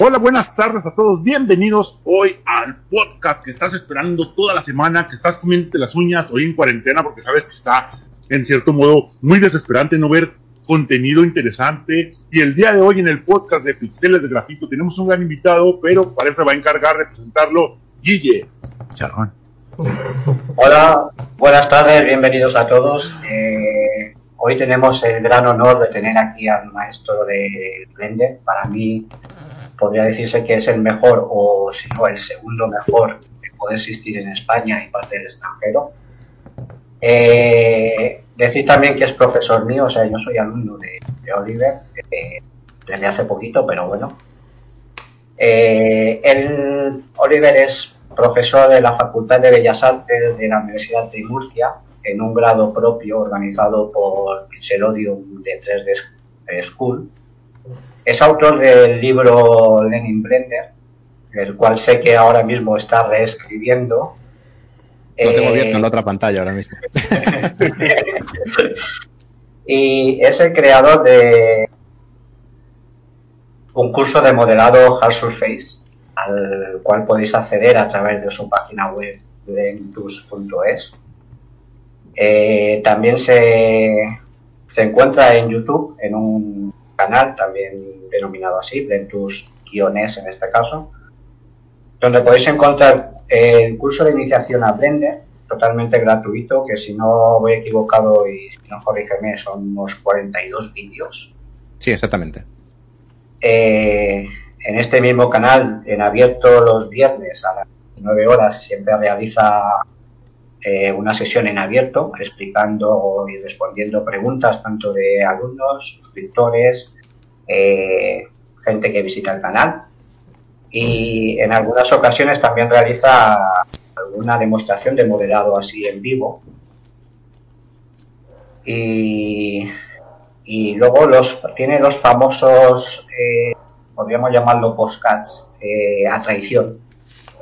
Hola, buenas tardes a todos. Bienvenidos hoy al podcast que estás esperando toda la semana, que estás comiendo las uñas hoy en cuarentena porque sabes que está en cierto modo muy desesperante no ver contenido interesante. Y el día de hoy en el podcast de Pixeles de Grafito tenemos un gran invitado, pero para eso va a encargar de presentarlo Guille Charrón. Hola, buenas tardes, bienvenidos a todos. Eh, hoy tenemos el gran honor de tener aquí al maestro de Blender. Para mí podría decirse que es el mejor o si no el segundo mejor que puede existir en España y parte del extranjero. Eh, decir también que es profesor mío, o sea, yo soy alumno de, Oliver eh, desde hace poquito, pero bueno. Eh, Oliver es profesor de la Facultad de Bellas Artes de la Universidad de Murcia en un grado propio organizado por Pixelodium de 3D School es autor del libro Lenin Blender, el cual sé que ahora mismo está reescribiendo. Lo tengo abierto en la otra pantalla ahora mismo. y es el creador de un curso de modelado Hard Surface, al cual podéis acceder a través de su página web lentus.es. Eh, también se, se encuentra en YouTube en un canal también denominado así, Blentus-es en este caso, donde podéis encontrar el curso de iniciación a Blender, totalmente gratuito, que si no voy equivocado y si no corrígeme, son unos 42 vídeos. Sí, exactamente. Eh, en este mismo canal, en abierto los viernes a las 9 horas, siempre realiza eh, una sesión en abierto explicando y respondiendo preguntas tanto de alumnos, suscriptores, eh, gente que visita el canal y en algunas ocasiones también realiza alguna demostración de modelado así en vivo. Y, luego los tiene los famosos, eh, podríamos llamarlo postcats, a traición,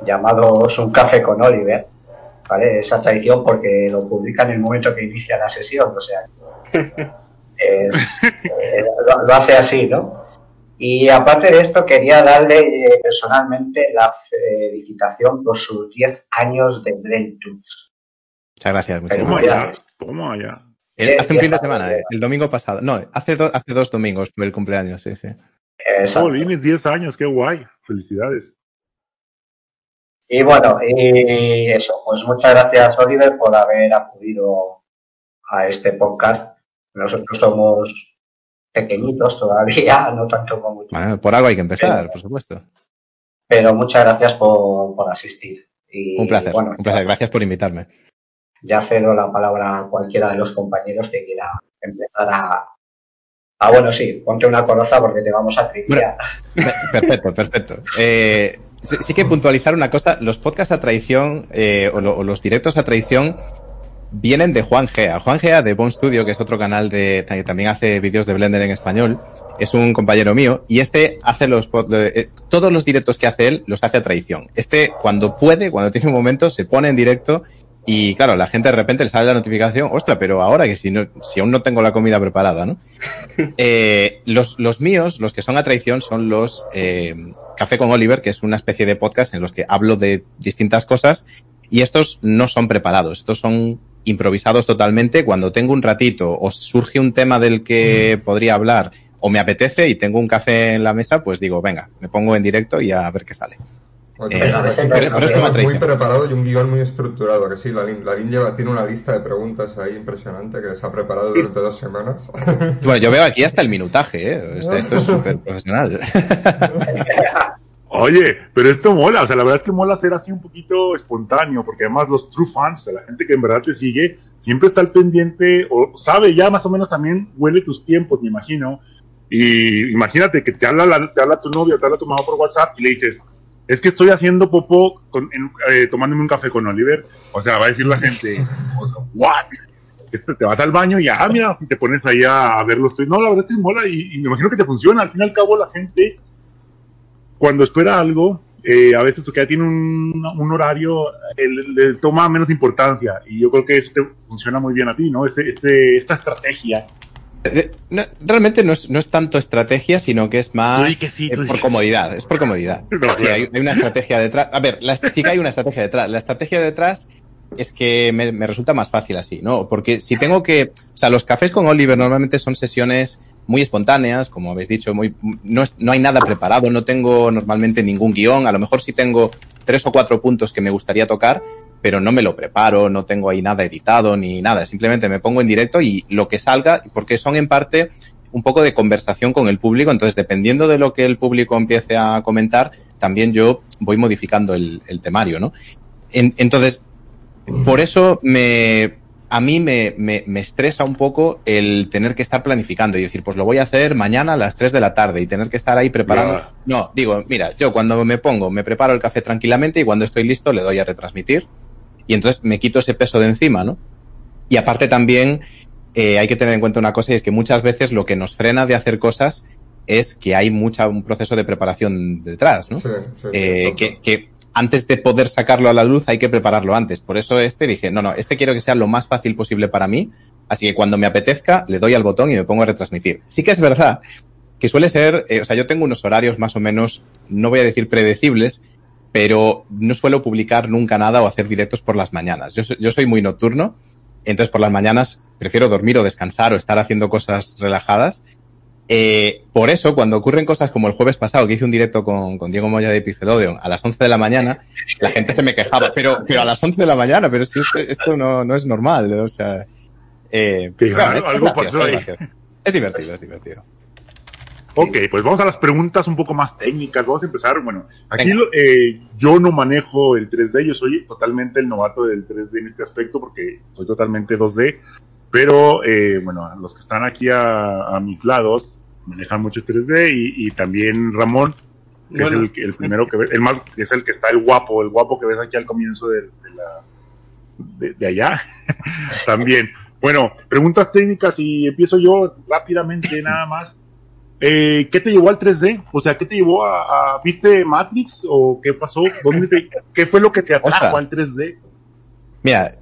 llamados Un café con Oliver. ¿Vale? Esa traición porque lo publican en el momento que inicia la sesión, o sea, Eh, lo, hace así, ¿no? Y aparte de esto, quería darle eh, personalmente la felicitación por sus 10 años de Blentus. Muchas gracias. Muchas ¿Cómo gracias. ¿Cómo allá? hace un fin de semana, eh, el domingo pasado. No, hace, hace dos domingos fue el cumpleaños, sí, sí. Jolines, 10 años, qué guay. Felicidades. Y bueno, y eso, pues muchas gracias, Oliver, por haber acudido a este podcast nosotros somos pequeñitos todavía, no tanto como por algo hay que empezar, por supuesto. Pero muchas gracias por, asistir. Y, un placer, un placer. Gracias por invitarme. Ya cedo la palabra a cualquiera de los compañeros que quiera empezar a, Ah, bueno, sí, ponte una coroza porque te vamos a tripear. perfecto, perfecto. Eh, sí, que puntualizar una cosa, los podcasts a traición eh, o, los directos a traición vienen de Juan Gea. Juan Gea de Bone Studio, que es otro canal de, que también hace vídeos de Blender en español, es un compañero mío, y este hace los, eh, todos los directos que hace él los hace a traición. Este, cuando puede, cuando tiene un momento, se pone en directo y claro, la gente de repente le sale la notificación, ostra, pero ahora que si no, si aún no tengo la comida preparada, ¿no? Eh, los, los míos, los que son a traición, son los eh, Café con Oliver, que es una especie de podcast en los que hablo de distintas cosas y estos no son preparados, estos son improvisados totalmente. Cuando tengo un ratito o surge un tema del que podría hablar o me apetece y tengo un café en la mesa, pues digo, venga, me pongo en directo y a ver qué sale. Eh, pero, es muy preparado y un guion muy estructurado, que sí, la Lin lleva, tiene una lista de preguntas ahí impresionante que se ha preparado durante dos semanas. Bueno, yo veo aquí hasta el minutaje, ¿eh? esto es súper profesional. Oye, pero esto mola, o sea, la verdad es que mola ser así un poquito espontáneo, porque además los true fans, la gente que en verdad te sigue, siempre está al pendiente, o sabe ya más o menos también, huele tus tiempos, me imagino. Y imagínate que te habla, te habla tu novio, te habla tu mamá por WhatsApp y le dices, es que estoy haciendo popó con, eh, tomándome un café con Oliver. O sea, va a decir la gente, o sea, ¿what? Este, te vas al baño y ah, mira, te pones ahí a, ver los No, la verdad que mola y, me imagino que te funciona. Al fin y al cabo, la gente cuando espera algo, eh, a veces que ya tiene un, horario, le toma menos importancia. Y yo creo que eso te funciona muy bien a ti, ¿no? Este, este, esta estrategia Eh, realmente no es, no es, tanto estrategia, sino que es más por comodidad. Es por comodidad. hay, una estrategia detrás. A ver, sí que hay una estrategia detrás. La estrategia detrás es que me, me, resulta más fácil así, ¿no? Porque si tengo que, o sea, los cafés con Oliver normalmente son sesiones muy espontáneas, como habéis dicho, muy, no, es, no hay nada preparado, no tengo normalmente ningún guion, a lo mejor sí tengo tres o cuatro puntos que me gustaría tocar, pero no me lo preparo, no tengo ahí nada editado ni nada, simplemente me pongo en directo y lo que salga, porque son en parte un poco de conversación con el público, entonces dependiendo de lo que el público empiece a comentar, también yo voy modificando el, el temario, ¿no? En, entonces, por eso me, a mí me, me, me, estresa un poco el tener que estar planificando y decir, pues lo voy a hacer mañana a las 3 de la tarde y tener que estar ahí preparando. No, digo, mira, yo cuando me pongo, me preparo el café tranquilamente y cuando estoy listo le doy a retransmitir y entonces me quito ese peso de encima, ¿no? Y aparte también eh, hay que tener en cuenta una cosa y es que muchas veces lo que nos frena de hacer cosas es que hay mucha, un proceso de preparación detrás, ¿no? eh, que, que antes de poder sacarlo a la luz hay que prepararlo antes. Por eso este dije, no, no, este quiero que sea lo más fácil posible para mí. Así que cuando me apetezca, le doy al botón y me pongo a retransmitir. Sí que es verdad que suele ser, eh, o sea, yo tengo unos horarios más o menos, no voy a decir predecibles, pero no suelo publicar nunca nada o hacer directos por las mañanas. Yo, yo soy muy nocturno, entonces por las mañanas prefiero dormir o descansar o estar haciendo cosas relajadas eh, por eso, cuando ocurren cosas como el jueves pasado, que hice un directo con, con Diego Moya de Pixelodion a las 11 de la mañana, la gente se me quejaba, pero, pero a las 11 de la mañana, pero si esto, esto no, no es normal, o sea, eh, claro, es, algo gracioso, es, es divertido, es divertido. Ok, pues vamos a las preguntas un poco más técnicas. Vamos a empezar. Bueno, aquí eh, yo no manejo el 3D, yo soy totalmente el novato del 3D en este aspecto porque soy totalmente 2D. Pero eh, bueno, los que están aquí a, a mis lados manejan mucho 3D y, y también Ramón, que es el, el, primero que ves, el más, que es el que está el guapo, el guapo que ves aquí al comienzo de, de la, de, de allá, también. Bueno, preguntas técnicas y empiezo yo rápidamente nada más. Eh, ¿Qué te llevó al 3D? O sea, ¿qué te llevó a, a viste Matrix o qué pasó? ¿Dónde te, ¿Qué fue lo que te atrajo al 3D? Mira,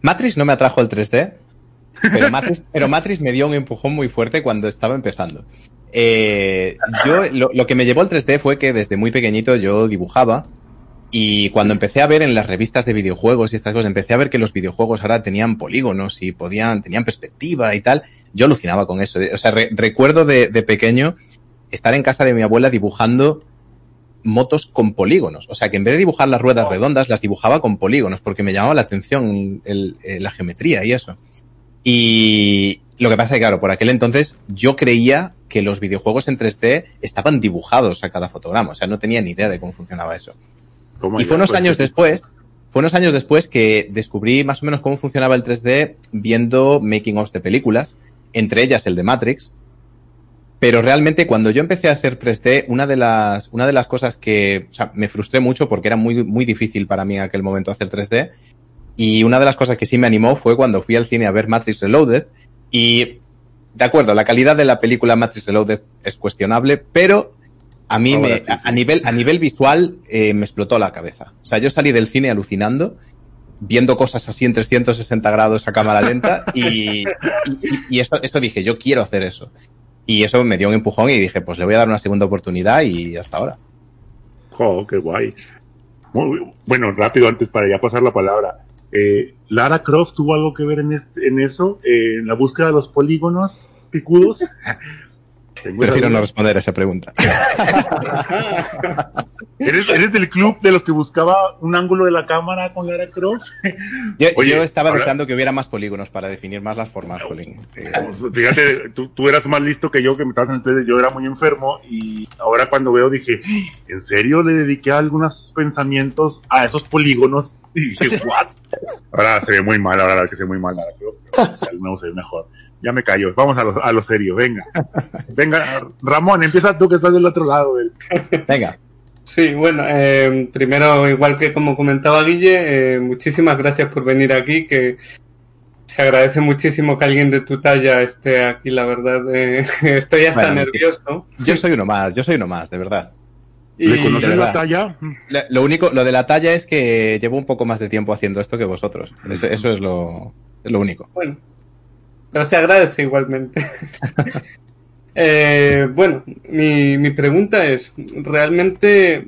Matrix no me atrajo al 3D, pero Matrix, pero Matrix me dio un empujón muy fuerte cuando estaba empezando. Eh, yo, lo, lo, que me llevó al 3D fue que desde muy pequeñito yo dibujaba y cuando empecé a ver en las revistas de videojuegos y estas cosas, empecé a ver que los videojuegos ahora tenían polígonos y podían, tenían perspectiva y tal. Yo alucinaba con eso. O sea, re, recuerdo de, de pequeño estar en casa de mi abuela dibujando motos con polígonos. O sea, que en vez de dibujar las ruedas redondas, las dibujaba con polígonos, porque me llamaba la atención el, el, la geometría y eso. Y lo que pasa es que, claro, por aquel entonces yo creía que los videojuegos en 3D estaban dibujados a cada fotograma. O sea, no tenía ni idea de cómo funcionaba eso. Y fue unos pues, años después, fue unos años después que descubrí más o menos cómo funcionaba el 3D viendo making ofs de películas, entre ellas el de Matrix. Pero realmente cuando yo empecé a hacer 3D, una de las, una de las cosas que, o sea, me frustré mucho porque era muy, muy difícil para mí en aquel momento hacer 3D, y una de las cosas que sí me animó fue cuando fui al cine a ver Matrix Reloaded. Y, de acuerdo, la calidad de la película Matrix Reloaded es cuestionable, pero a mí me, a, a, nivel, a nivel visual eh, me explotó la cabeza. O sea, yo salí del cine alucinando, viendo cosas así en 360 grados a cámara lenta y, y, y esto, esto dije, yo quiero hacer eso. Y eso me dio un empujón y dije, pues le voy a dar una segunda oportunidad y hasta ahora. Oh, qué guay. Muy, bueno, rápido antes para ya pasar la palabra. Eh, Lara Croft tuvo algo que ver en, este, en eso, eh, en la búsqueda de los polígonos picudos. Prefiero no responder a esa pregunta. ¿Eres, ¿Eres, del club de los que buscaba un ángulo de la cámara con Lara Croft? Yo, Oye, yo estaba ahora... deseando que hubiera más polígonos para definir más las formas, Jolín. Fíjate, tú, tú, eras más listo que yo, que me estabas en el 3 yo era muy enfermo y ahora cuando veo dije, ¿en serio le dediqué algunos pensamientos a esos polígonos? Y dije, ¿what? Ahora se ve muy mal, ahora que se ve muy mal pero el nuevo se ve mejor ya me callo. Vamos a lo, a lo serio, venga. Venga, Ramón, empieza tú que estás del otro lado. Del... Venga. Sí, bueno, eh, primero, igual que como comentaba Guille, eh, muchísimas gracias por venir aquí, que se agradece muchísimo que alguien de tu talla esté aquí, la verdad. Eh, estoy hasta bueno, nervioso. Yo soy uno más, yo soy uno más, de verdad. ¿Le y conoces la talla? Lo único, lo de la talla es que llevo un poco más de tiempo haciendo esto que vosotros. Eso, eso es lo, es lo único. Bueno, pero se agradece igualmente. Eh, bueno, mi, mi pregunta es, realmente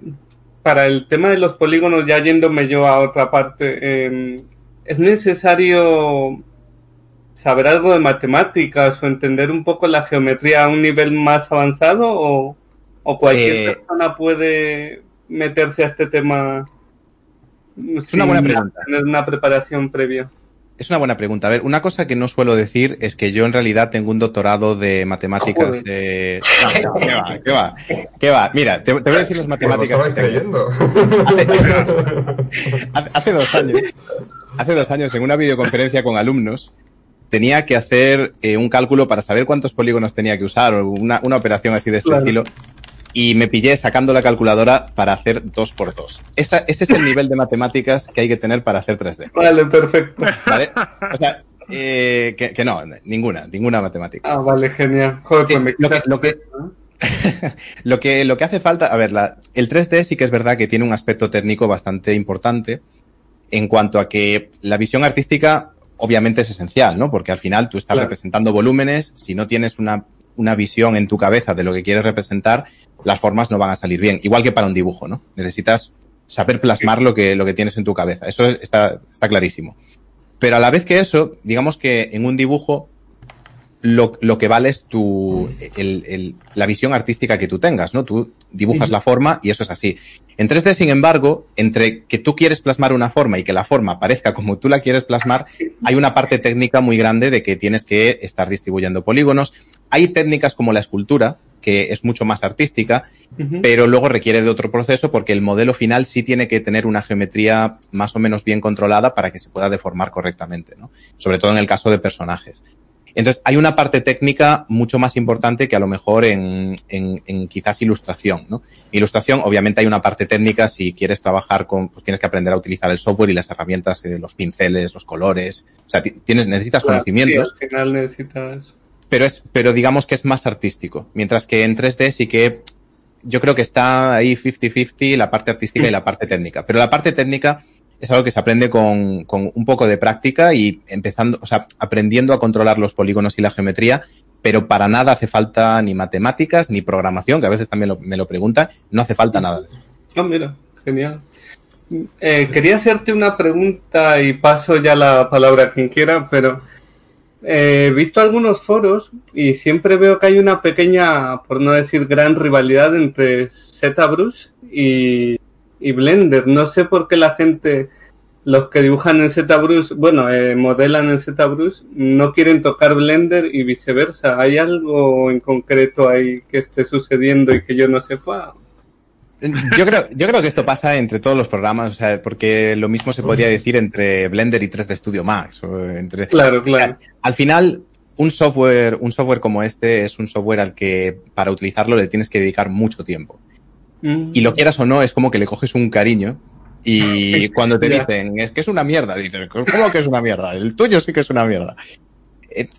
para el tema de los polígonos, ya yéndome yo a otra parte, em, ¿es necesario saber algo de matemáticas o entender un poco la geometría a un nivel más avanzado o, cualquier eh, persona puede meterse a este tema es una buena pregunta. tener una preparación previa? Es una buena pregunta. A ver, una cosa que no suelo decir es que yo en realidad tengo un doctorado de matemáticas. ¿Qué va? ¿Qué va? ¿Qué va? Mira, te, voy a decir las matemáticas. que creyendo. Hace, hace, dos años, hace dos años en una videoconferencia con alumnos tenía que hacer eh, un cálculo para saber cuántos polígonos tenía que usar o una, una operación así de este estilo y me pillé sacando la calculadora para hacer 2 por 2 Ese es el nivel de matemáticas que hay que tener para hacer 3D. Vale, perfecto. ¿Vale? O sea, eh, que, no, ninguna, ninguna matemática. Ah, vale, genial. Joder, pues me lo, que, lo, que, lo, que, lo que hace falta, a ver, la, el 3D sí que es verdad que tiene un aspecto técnico bastante importante en cuanto a que la visión artística obviamente es esencial, ¿no? Porque al final tú estás representando volúmenes, si no tienes una una visión en tu cabeza de lo que quieres representar, las formas no van a salir bien. Igual que para un dibujo, ¿no? Necesitas saber plasmar lo que, lo que tienes en tu cabeza. Eso está, está clarísimo. Pero a la vez que eso, digamos que en un dibujo lo, lo que vale es tu, el, el, la visión artística que tú tengas, ¿no? Tú dibujas la forma y eso es así. En 3D, sin embargo, entre que tú quieres plasmar una forma y que la forma parezca como tú la quieres plasmar, hay una parte técnica muy grande de que tienes que estar distribuyendo polígonos. Hay técnicas como la escultura, que es mucho más artística, pero luego requiere de otro proceso porque el modelo final sí tiene que tener una geometría más o menos bien controlada para que se pueda deformar correctamente, ¿no? Sobre todo en el caso de personajes. Entonces, hay una parte técnica mucho más importante que a lo mejor en, en, en, quizás ilustración, ¿no? Ilustración, obviamente hay una parte técnica, si quieres trabajar con, pues tienes que aprender a utilizar el software y las herramientas, eh, los pinceles, los colores, o sea, tienes, necesitas conocimientos. Sí, al final necesitas. Pero es, pero digamos que es más artístico. Mientras que en 3D sí que yo creo que está ahí 50-50 la parte artística y la parte técnica. Pero la parte técnica, es algo que se aprende con, con, un poco de práctica y empezando, o sea, aprendiendo a controlar los polígonos y la geometría, pero para nada hace falta ni matemáticas ni programación, que a veces también me lo preguntan, no hace falta nada de eso. Ah, mira, genial. Eh, quería hacerte una pregunta y paso ya la palabra a quien quiera, pero eh, he visto algunos foros y siempre veo que hay una pequeña, por no decir gran rivalidad entre ZBrush y y Blender. No sé por qué la gente, los que dibujan en ZBrush, bueno, eh, modelan en ZBrush, no quieren tocar Blender y viceversa. ¿Hay algo en concreto ahí que esté sucediendo y que yo no sepa? Yo creo, yo creo que esto pasa entre todos los programas, o sea, porque lo mismo se podría decir entre Blender y 3D Studio Max. O entre, claro, claro. al final, un software, un software como este es un software al que para utilizarlo le tienes que dedicar mucho tiempo. Mm. Y lo quieras o no, es como que le coges un cariño. Y cuando te dicen, es que es una mierda, dices, ¿cómo que es una mierda? El tuyo sí que es una mierda.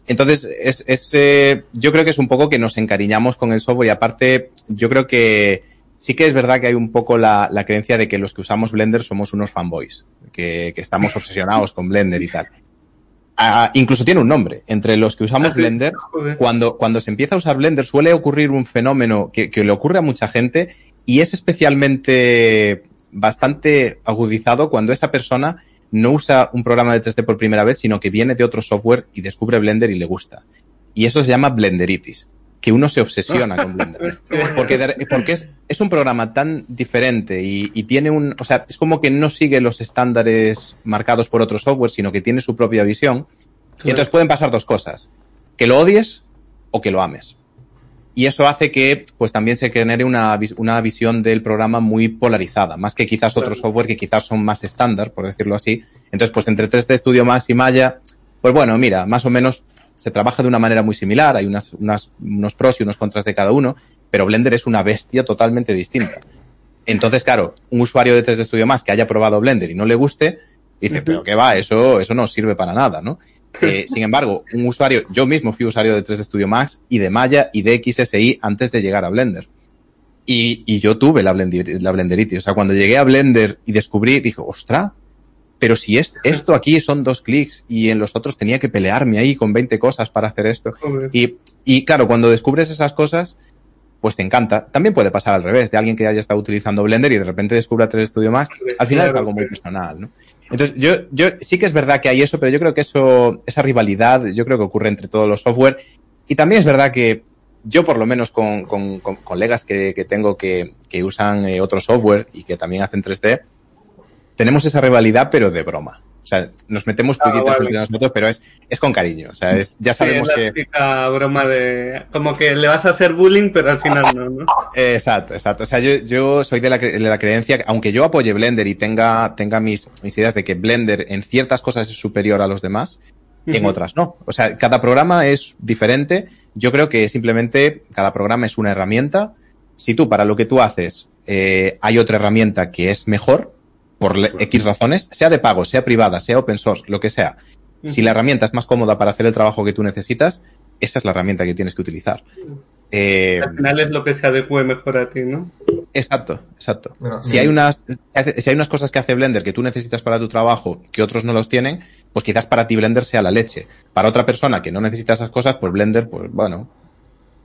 Entonces, es, es eh, yo creo que es un poco que nos encariñamos con el software y aparte, yo creo que sí que es verdad que hay un poco la, la creencia de que los que usamos Blender somos unos fanboys, que, que estamos obsesionados con Blender y tal. Ah, incluso tiene un nombre. Entre los que usamos ah, Blender, cuando, cuando se empieza a usar Blender suele ocurrir un fenómeno que, que le ocurre a mucha gente y es especialmente bastante agudizado cuando esa persona no usa un programa de 3D por primera vez, sino que viene de otro software y descubre Blender y le gusta. Y eso se llama Blenderitis, que uno se obsesiona con Blender. Porque, porque es, es, un programa tan diferente y, y, tiene un, o sea, es como que no sigue los estándares marcados por otro software, sino que tiene su propia visión. Y entonces pueden pasar dos cosas. Que lo odies o que lo ames y eso hace que pues también se genere una, una visión del programa muy polarizada, más que quizás otros software que quizás son más estándar, por decirlo así. Entonces, pues entre 3D Studio Max y Maya, pues bueno, mira, más o menos se trabaja de una manera muy similar, hay unas, unas, unos pros y unos contras de cada uno, pero Blender es una bestia totalmente distinta. Entonces, claro, un usuario de 3D Studio Max que haya probado Blender y no le guste, dice, pero qué va, eso, eso no sirve para nada, ¿no? Eh, sin embargo, un usuario, yo mismo fui usuario de 3D Studio Max y de Maya y de XSI antes de llegar a Blender. Y, y yo tuve la, Blender, la Blenderitis. O sea, cuando llegué a Blender y descubrí, dije, ostra, pero si es, esto aquí son dos clics y en los otros tenía que pelearme ahí con 20 cosas para hacer esto. Y, y claro, cuando descubres esas cosas, pues te encanta. También puede pasar al revés, de alguien que haya estado utilizando Blender y de repente descubra 3 Studio Max. Al final es algo muy personal, ¿no? Entonces, yo, yo sí que es verdad que hay eso, pero yo creo que eso, esa rivalidad, yo creo que ocurre entre todos los software. Y también es verdad que yo, por lo menos con, con, con colegas que, que, tengo que, que usan eh, otro software y que también hacen 3D, tenemos esa rivalidad, pero de broma. O sea, nos metemos ah, entre nosotros, pero es, es con cariño. O sea, es, ya sabemos sí, es la que. broma de. Como que le vas a hacer bullying, pero al final no, ¿no? Exacto, exacto. O sea, yo, yo soy de la, de la creencia, que, aunque yo apoye Blender y tenga, tenga mis, mis ideas de que Blender en ciertas cosas es superior a los demás, en otras no. O sea, cada programa es diferente. Yo creo que simplemente cada programa es una herramienta. Si tú, para lo que tú haces, eh, hay otra herramienta que es mejor, por X razones, sea de pago, sea privada, sea open source, lo que sea. Si la herramienta es más cómoda para hacer el trabajo que tú necesitas, esa es la herramienta que tienes que utilizar. Eh, Al final es lo que se adecue mejor a ti, ¿no? Exacto, exacto. si, hay unas, si hay unas cosas que hace Blender que tú necesitas para tu trabajo que otros no los tienen, pues quizás para ti Blender sea la leche. Para otra persona que no necesita esas cosas, pues Blender, pues bueno,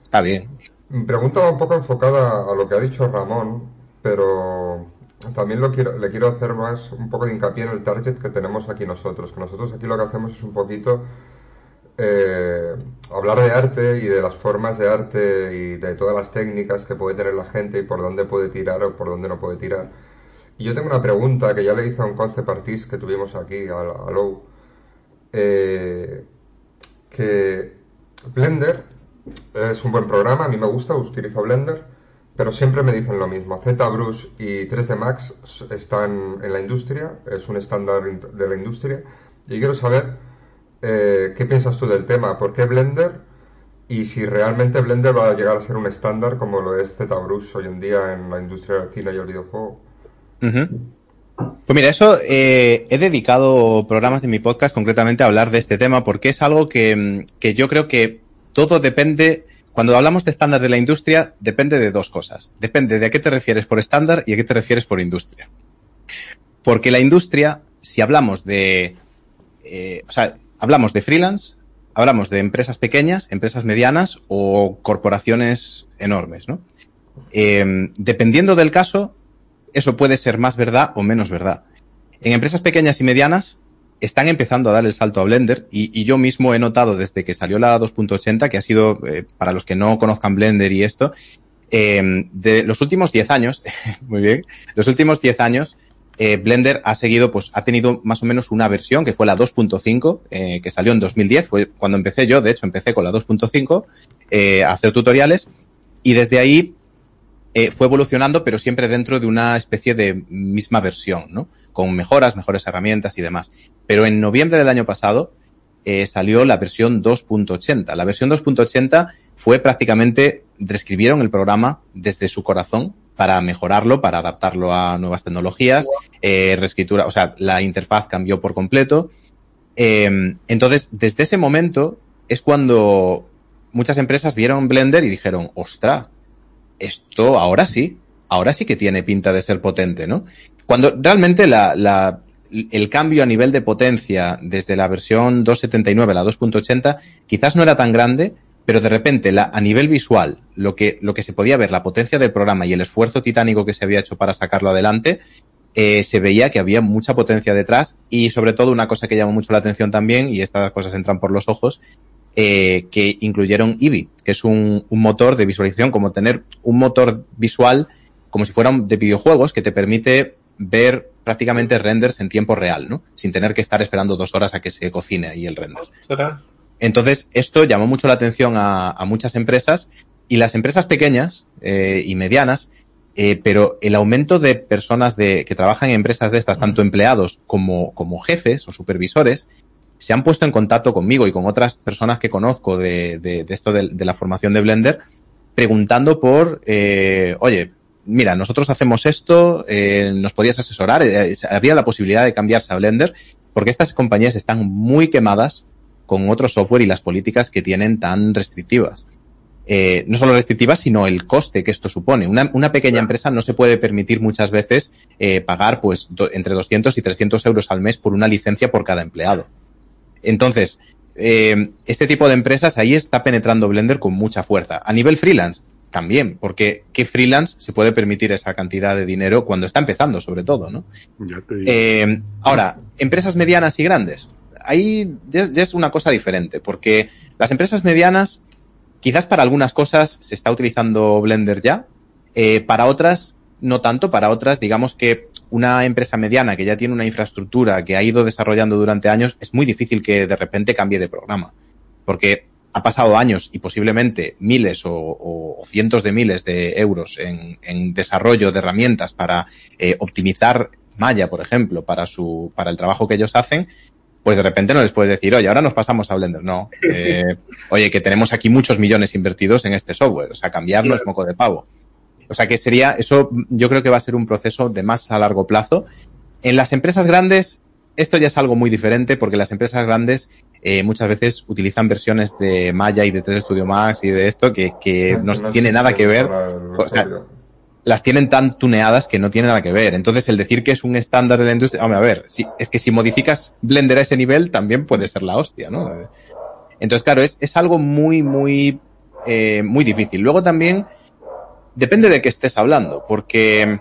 está bien. Mi pregunta va un poco enfocada a lo que ha dicho Ramón, pero también le quiero hacer más un poco de hincapié en el target que tenemos aquí nosotros, que nosotros aquí lo que hacemos es un poquito eh, hablar de arte y de las formas de arte y de todas las técnicas que puede tener la gente y por dónde puede tirar o por dónde no puede tirar. Y yo tengo una pregunta que ya le hice a un concept artist que tuvimos aquí, a, a eh, que Blender es un buen programa, a mí me gusta, utilizo Blender, pero siempre me dicen lo mismo. ZBrush y 3D Max están en la industria, es un estándar de la industria. Y quiero saber eh, qué piensas tú del tema. ¿Por qué Blender? Y si realmente Blender va a llegar a ser un estándar como lo es ZBrush hoy en día en la industria del cine y el videojuego. Pues mira, eso eh, he dedicado programas de mi podcast concretamente a hablar de este tema porque es algo que, que yo creo que todo depende cuando hablamos de estándar de la industria, depende de dos cosas. Depende de a qué te refieres por estándar y a qué te refieres por industria. Porque la industria, si hablamos de, eh, o sea, hablamos de freelance, hablamos de empresas pequeñas, empresas medianas o corporaciones enormes, ¿no? Eh, dependiendo del caso, eso puede ser más verdad o menos verdad. En empresas pequeñas y medianas, están empezando a dar el salto a Blender y, yo mismo he notado desde que salió la 2.80 que ha sido, eh, para los que no conozcan Blender y esto, eh, de los últimos 10 años, muy bien, los últimos 10 años, eh, Blender ha seguido, pues ha tenido más o menos una versión que fue la 2.5, eh, que salió en 2010, fue cuando empecé yo, de hecho empecé con la 2.5 eh, a hacer tutoriales y desde ahí eh, fue evolucionando, pero siempre dentro de una especie de misma versión, ¿no? Con mejoras, mejores herramientas y demás. Pero en noviembre del año pasado eh, salió la versión 2.80. La versión 2.80 fue prácticamente, reescribieron el programa desde su corazón para mejorarlo, para adaptarlo a nuevas tecnologías, eh, reescritura, o sea, la interfaz cambió por completo. Eh, entonces, desde ese momento es cuando muchas empresas vieron Blender y dijeron, ostra, esto ahora sí, ahora sí que tiene pinta de ser potente, ¿no? Cuando realmente la, la, el cambio a nivel de potencia desde la versión 2.79 a la 2.80 quizás no era tan grande, pero de repente la, a nivel visual, lo que, lo que se podía ver, la potencia del programa y el esfuerzo titánico que se había hecho para sacarlo adelante, eh, se veía que había mucha potencia detrás y sobre todo una cosa que llamó mucho la atención también, y estas cosas entran por los ojos, eh, que incluyeron Eevee, que es un, un, motor de visualización, como tener un motor visual como si fuera de videojuegos que te permite ver prácticamente renders en tiempo real, ¿no? Sin tener que estar esperando dos horas a que se cocine ahí el render. Entonces, esto llamó mucho la atención a, a muchas empresas y las empresas pequeñas eh, y medianas, eh, pero el aumento de personas de, que trabajan en empresas de estas, tanto empleados como, como jefes o supervisores, se han puesto en contacto conmigo y con otras personas que conozco de, de, de esto de, de, la formación de Blender, preguntando por, eh, oye, mira, nosotros hacemos esto, eh, nos podías asesorar, eh, habría la posibilidad de cambiarse a Blender, porque estas compañías están muy quemadas con otro software y las políticas que tienen tan restrictivas. eh, no solo restrictivas, sino el coste que esto supone. Una, una pequeña empresa no se puede permitir muchas veces eh, pagar pues entre 200 y 300 euros al mes por una licencia por cada empleado. Entonces, eh, este tipo de empresas ahí está penetrando Blender con mucha fuerza. A nivel freelance, también, porque ¿qué freelance se puede permitir esa cantidad de dinero cuando está empezando, sobre todo, ¿no? Ya te digo. Eh, ahora, empresas medianas y grandes. Ahí ya es, ya es una cosa diferente, porque las empresas medianas, quizás para algunas cosas se está utilizando Blender ya, eh, para otras no tanto, para otras digamos que una empresa mediana que ya tiene una infraestructura que ha ido desarrollando durante años, es muy difícil que de repente cambie de programa, porque ha pasado años y posiblemente miles o, o cientos de miles de euros en, en desarrollo de herramientas para eh, optimizar Maya, por ejemplo, para su, para el trabajo que ellos hacen, pues de repente no les puedes decir, oye, ahora nos pasamos a Blender. No. Eh, oye, que tenemos aquí muchos millones invertidos en este software. O sea, cambiarlo es moco de pavo. O sea, que sería, eso yo creo que va a ser un proceso de más a largo plazo. En las empresas grandes, esto ya es algo muy diferente porque las empresas grandes eh, muchas veces utilizan versiones de Maya y de 3 Studio Max y de esto que, que no tiene nada que ver. O sea, las tienen tan tuneadas que no tiene nada que ver. Entonces, el decir que es un estándar de la industria, hombre, a ver, si, es que si modificas Blender a ese nivel, también puede ser la hostia, ¿no? Entonces, claro, es, es algo muy, muy, eh, muy difícil. Luego también, depende de qué estés hablando, porque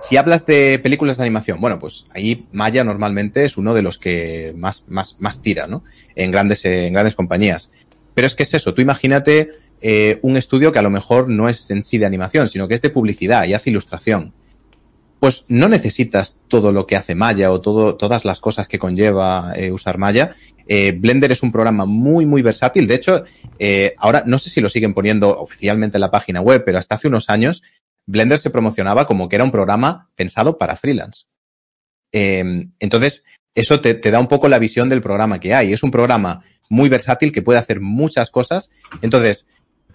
si hablas de películas de animación, bueno, pues ahí Maya normalmente es uno de los que más, más, más tira, ¿no? En grandes, en grandes compañías. Pero es que es eso, tú imagínate eh, un estudio que a lo mejor no es en sí de animación, sino que es de publicidad y hace ilustración. Pues no necesitas todo lo que hace Maya o todo, todas las cosas que conlleva eh, usar Maya. Eh, Blender es un programa muy, muy versátil. De hecho, eh, ahora no sé si lo siguen poniendo oficialmente en la página web, pero hasta hace unos años Blender se promocionaba como que era un programa pensado para freelance. Eh, entonces, eso te, da un poco la visión del programa que hay. Es un programa muy versátil que puede hacer muchas cosas. Entonces,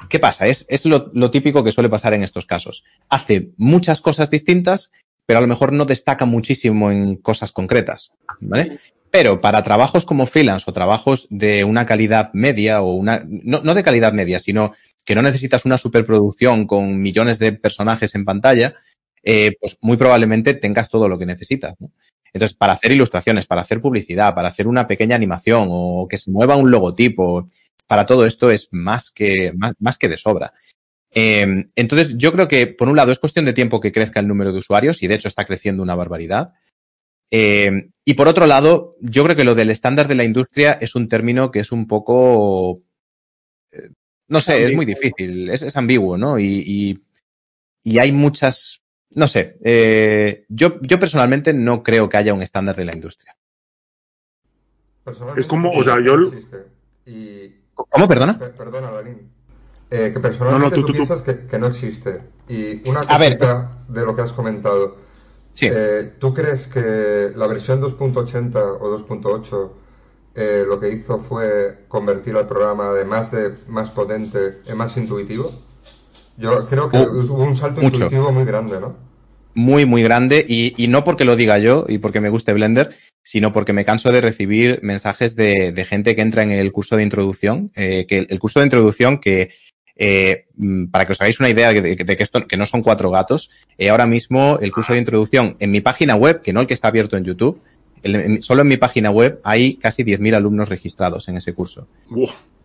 ¿qué pasa? Es, es lo, lo, típico que suele pasar en estos casos. Hace muchas cosas distintas, pero a lo mejor no destaca muchísimo en cosas concretas. ¿Vale? Pero para trabajos como freelance o trabajos de una calidad media o una, no, no de calidad media, sino que no necesitas una superproducción con millones de personajes en pantalla, eh, pues muy probablemente tengas todo lo que necesitas. ¿no? Entonces, para hacer ilustraciones, para hacer publicidad, para hacer una pequeña animación o que se mueva un logotipo, para todo esto es más que, más, más que de sobra. Eh, entonces, yo creo que, por un lado, es cuestión de tiempo que crezca el número de usuarios y, de hecho, está creciendo una barbaridad. Eh, y por otro lado, yo creo que lo del estándar de la industria es un término que es un poco, eh, no sé, ambiguo. es muy difícil, es, es ambiguo, ¿no? Y, y, y, hay muchas, no sé, eh, yo, yo personalmente no creo que haya un estándar de la industria. Es como, o sea, yo... Y... ¿Cómo, perdona? Perdona, Darín. Eh, que personalmente no, no, tú, tú, tú, piensas que, que, no existe. Y una ver, de lo que has comentado. Sí. Eh, ¿Tú crees que la versión 2.80 o 2.8 eh, lo que hizo fue convertir al programa de más de más potente en más intuitivo? Yo creo que uh, hubo un salto mucho. intuitivo muy grande, ¿no? Muy, muy grande. Y, y, no porque lo diga yo y porque me guste Blender, sino porque me canso de recibir mensajes de, de gente que entra en el curso de introducción. Eh, que el, el curso de introducción que eh, para que os hagáis una idea de, de, de que, esto, que no son cuatro gatos, eh, ahora mismo el curso de introducción en mi página web, que no el que está abierto en YouTube, el, en, solo en mi página web hay casi 10.000 alumnos registrados en ese curso.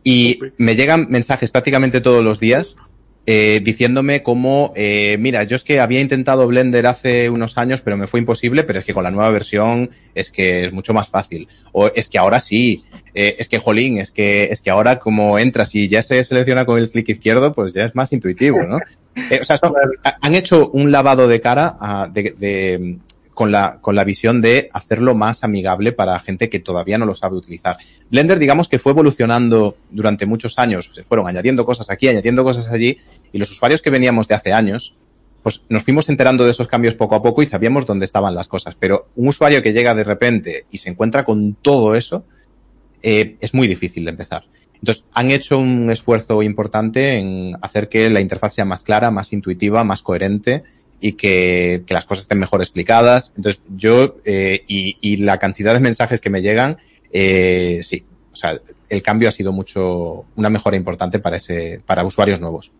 Y me llegan mensajes prácticamente todos los días eh, diciéndome cómo, eh, mira, yo es que había intentado Blender hace unos años, pero me fue imposible, pero es que con la nueva versión es que es mucho más fácil. O es que ahora sí, eh, es que, jolín, es que, es que ahora como entras y ya se selecciona con el clic izquierdo, pues ya es más intuitivo, ¿no? Eh, o sea, han hecho un lavado de cara a, de, de, con la, con la visión de hacerlo más amigable para gente que todavía no lo sabe utilizar. Blender, digamos que fue evolucionando durante muchos años, se fueron añadiendo cosas aquí, añadiendo cosas allí, y los usuarios que veníamos de hace años, pues nos fuimos enterando de esos cambios poco a poco y sabíamos dónde estaban las cosas. Pero un usuario que llega de repente y se encuentra con todo eso, eh, es muy difícil de empezar. Entonces, han hecho un esfuerzo importante en hacer que la interfaz sea más clara, más intuitiva, más coherente y que, que, las cosas estén mejor explicadas. Entonces, yo, eh, y, y, la cantidad de mensajes que me llegan, eh, sí. O sea, el cambio ha sido mucho, una mejora importante para ese, para usuarios nuevos.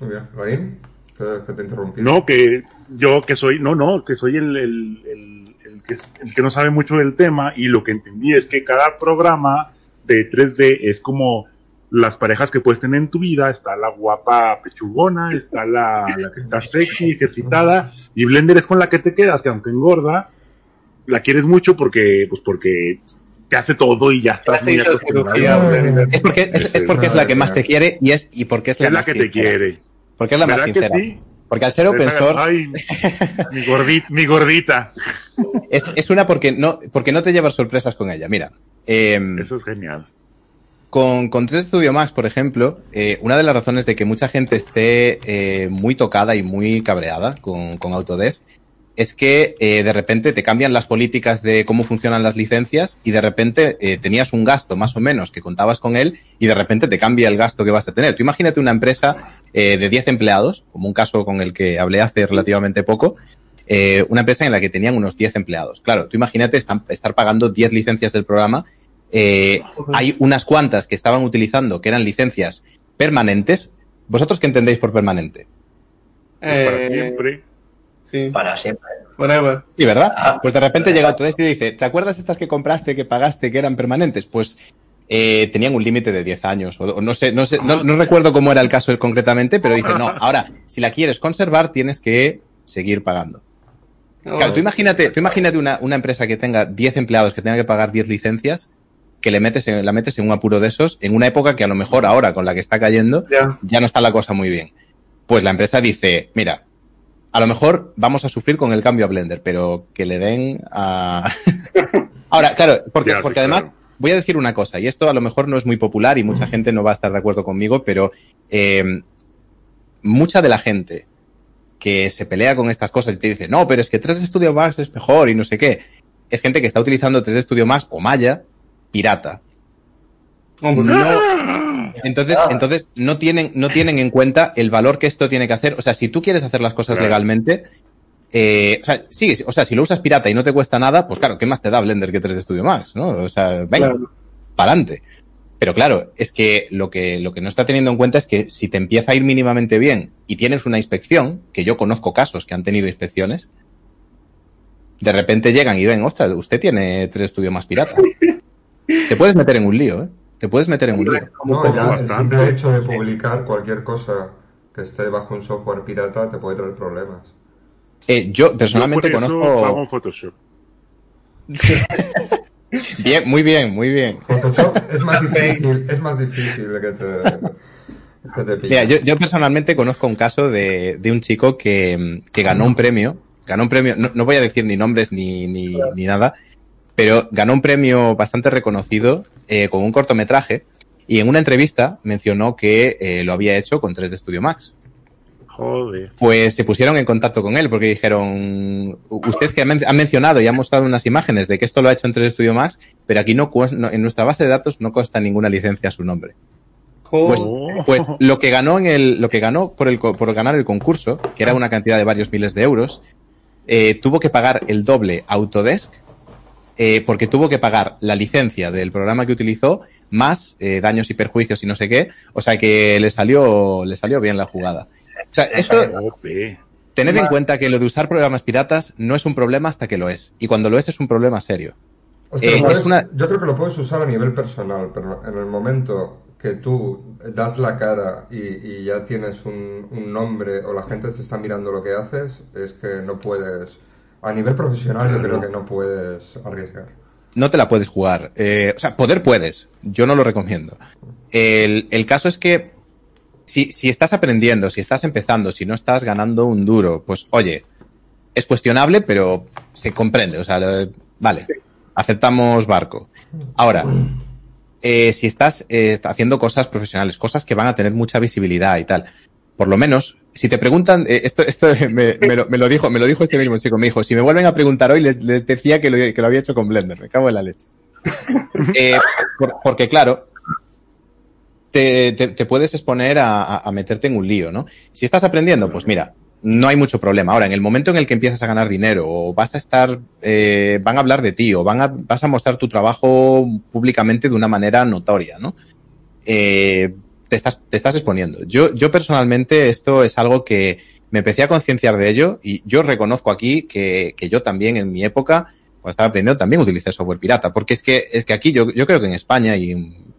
Muy bien, Raín, que, que te interrumpí. No, que yo que soy, no, no, que soy el, el, el, el que, el que no sabe mucho del tema y lo que entendí es que cada programa de 3D es como las parejas que puedes tener en tu vida, está la guapa pechugona, está la, la que está sexy, ejercitada, y Blender es con la que te quedas, que aunque engorda, la quieres mucho porque, pues porque te hace todo y ya estás muy acostumbrado cirugía, a Blender. Es porque, es, es porque es la que más te quiere y es, y porque es la, Es la más que te quiere. Porque es la más ¿Verdad que sincera. sí? Porque al ser open source, Ay, mi gordita, mi gordita. es, es una porque no, porque no te llevas sorpresas con ella. Mira, em, Eso es genial. Con, con 3 Studio Max, por ejemplo, eh, una de las razones de que mucha gente esté eh, muy tocada y muy cabreada con, con Autodesk es que eh, de repente te cambian las políticas de cómo funcionan las licencias y de repente tenías un gasto más o menos que contabas con él y de repente te cambia el gasto que vas a tener. Tú imagínate una empresa de 10 empleados, como un caso con el que hablé hace relativamente poco, una empresa en la que tenían unos 10 empleados. Claro, tú imagínate estar pagando 10 licencias del programa eh, hay unas cuantas que estaban utilizando que eran licencias permanentes. ¿Vosotros qué entendéis por permanente? Pues para Eh, siempre. Sí, Para siempre. forever. Sí, ¿verdad? Ah. Pues de repente llega Autodesk y dice, ¿te acuerdas estas que compraste, que pagaste, que eran permanentes? Pues eh, tenían un límite de 10 años. O, o no sé, no sé, no, no recuerdo cómo era el caso concretamente, pero dice, no, ahora, si la quieres conservar, tienes que seguir pagando. Claro, tú imagínate, tú imagínate una, una empresa que tenga 10 empleados que tenga que pagar 10 licencias, que le metes en, la metes en un apuro de esos, en una época que a lo mejor ahora, con la que está cayendo, Ya. ya no está la cosa muy bien. Pues la empresa dice, mira, a lo mejor vamos a sufrir con el cambio a Blender, pero que le den a... Ahora, claro, porque, sí, porque además claro. voy a decir una cosa, y esto a lo mejor no es muy popular y mucha gente no va a estar de acuerdo conmigo, pero eh, mucha de la gente que se pelea con estas cosas y te dice, no, pero es que 3D Studio Max es mejor y no sé qué, es gente que está utilizando 3D Studio Max o Maya pirata. Hombre, No, entonces, entonces no tienen, no tienen en cuenta el valor que esto tiene que hacer. O sea, si tú quieres hacer las cosas Claro. legalmente, eh, o sea, sí, o sea, si lo usas pirata y no te cuesta nada, pues claro, ¿qué más te da Blender que 3D Studio Max? ¿No? O sea, venga, Claro. para adelante. Pero claro, es que lo que, lo que no está teniendo en cuenta es que si te empieza a ir mínimamente bien y tienes una inspección, que yo conozco casos que han tenido inspecciones, de repente llegan y ven, ostras, usted tiene 3D Studio Max pirata. Te puedes meter en un lío, ¿eh? Te puedes meter en un lío. No, ya el simple hecho de publicar cualquier cosa que esté bajo un software pirata te puede traer problemas. Eh, yo personalmente Yo por eso conozco. hago Photoshop. Bien, muy bien, muy bien. Photoshop es más difícil, es más difícil de que te, que te. Mira, yo, yo personalmente conozco un caso de, de un chico que, que ganó un premio. Ganó un premio, no, no voy a decir ni nombres ni, ni, ni nada, pero ganó un premio bastante reconocido eh, con un cortometraje y en una entrevista mencionó que eh, lo había hecho con 3D Studio Max. Joder. Pues se pusieron en contacto con él porque dijeron, usted que ha, men- ha mencionado y ha mostrado unas imágenes de que esto lo ha hecho en 3D Studio Max, pero aquí no, no- en nuestra base de datos no consta ninguna licencia a su nombre. Pues, Oh. pues lo que ganó en el, lo que ganó por el, por ganar el concurso, que era una cantidad de varios miles de euros, eh, tuvo que pagar el doble Autodesk, eh, porque tuvo que pagar la licencia del programa que utilizó, más eh, daños y perjuicios y no sé qué, o sea que le salió, le salió bien la jugada. O sea, esto, tened en cuenta que lo de usar programas piratas no es un problema hasta que lo es. Y cuando lo es, es un problema serio. Eh, puedes- es una- Yo creo que lo puedes usar a nivel personal, pero en el momento que tú das la cara y, y ya tienes un, un nombre o la gente te está mirando lo que haces, es que no puedes. A nivel profesional, yo creo que no puedes arriesgar. no te la puedes jugar. Eh, o sea, poder puedes. Yo no lo recomiendo. El, el caso es que si, si estás aprendiendo, si estás empezando, si no estás ganando un duro, pues oye, es cuestionable, pero se comprende. O sea, vale, aceptamos barco. Ahora, eh, si estás eh, haciendo cosas profesionales, cosas que van a tener mucha visibilidad y tal, por lo menos, si te preguntan, eh, esto, esto me, me lo, me lo dijo, me lo dijo este mismo chico, me dijo, si me vuelven a preguntar hoy, les, les decía que lo, que lo había hecho con Blender, me cago en la leche. Eh, por- porque claro, te, te- te puedes exponer a, a- a meterte en un lío, ¿no? Si estás aprendiendo, pues mira, no hay mucho problema. Ahora, en el momento en el que empiezas a ganar dinero o vas a estar, eh, van a hablar de ti o van a, vas a mostrar tu trabajo públicamente de una manera notoria, ¿no? Eh, te estás, te estás exponiendo. Yo, yo personalmente esto es algo que me empecé a concienciar de ello y yo reconozco aquí que, que yo también en mi época, cuando estaba aprendiendo, también utilicé software pirata, porque es que, es que aquí yo, yo creo que en España y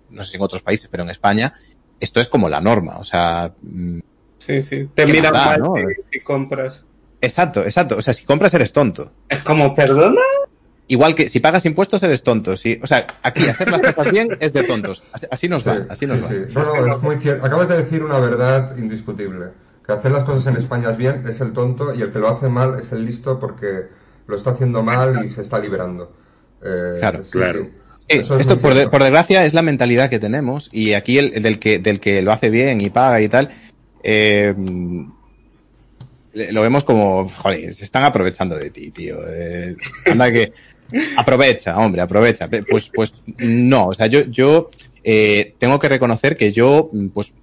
no sé si en otros países, pero en España, esto es como la norma, o sea, mm, Sí, sí. Te miran mal si compras. exacto, exacto. O sea, si compras eres tonto. Es como, ¿perdona? Igual que si pagas impuestos eres tonto. Si, o sea, aquí hacer las cosas bien es de tontos. Así, así nos va, Sí, así nos sí, va. sí. No, no, es muy cierto. Acabas de decir una verdad indiscutible. Que hacer las cosas en España es bien es el tonto y el que lo hace mal es el listo porque lo está haciendo mal y se está liberando. Eh, Claro, sí, claro. sí. Sí, Eso es esto por, de- cierto. por desgracia es la mentalidad que tenemos y aquí el, el del que del que lo hace bien y paga y tal eh, lo vemos como joder, se están aprovechando de ti, tío. Eh, anda que aprovecha, hombre, aprovecha. Pues pues no, o sea, yo yo eh, tengo que reconocer que yo pues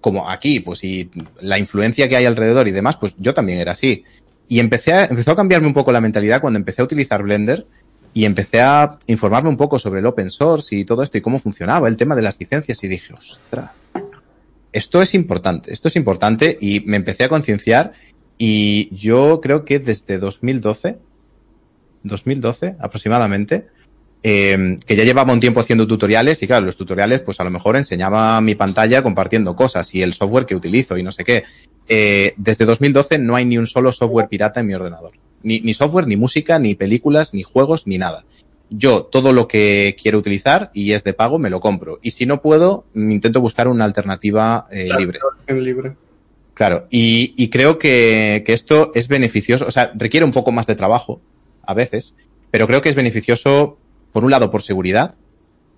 como aquí, pues y la influencia que hay alrededor y demás, pues yo también era así. Y empecé a, empezó a cambiarme un poco la mentalidad cuando empecé a utilizar Blender y empecé a informarme un poco sobre el open source y todo esto y cómo funcionaba el tema de las licencias y dije, ostras, esto es importante, esto es importante y me empecé a concienciar y yo creo que desde 2012, 2012 aproximadamente, eh, que ya llevaba un tiempo haciendo tutoriales y claro, los tutoriales pues a lo mejor enseñaba mi pantalla compartiendo cosas y el software que utilizo y no sé qué. Eh, desde 2012 no hay ni un solo software pirata en mi ordenador. Ni, ni software, ni música, ni películas, ni juegos, ni nada. Yo todo lo que quiero utilizar y es de pago me lo compro. Y si no puedo, mm, intento buscar una alternativa eh, libre. Claro, y, y creo que, que esto es beneficioso, o sea, requiere un poco más de trabajo a veces, pero creo que es beneficioso, por un lado, por seguridad,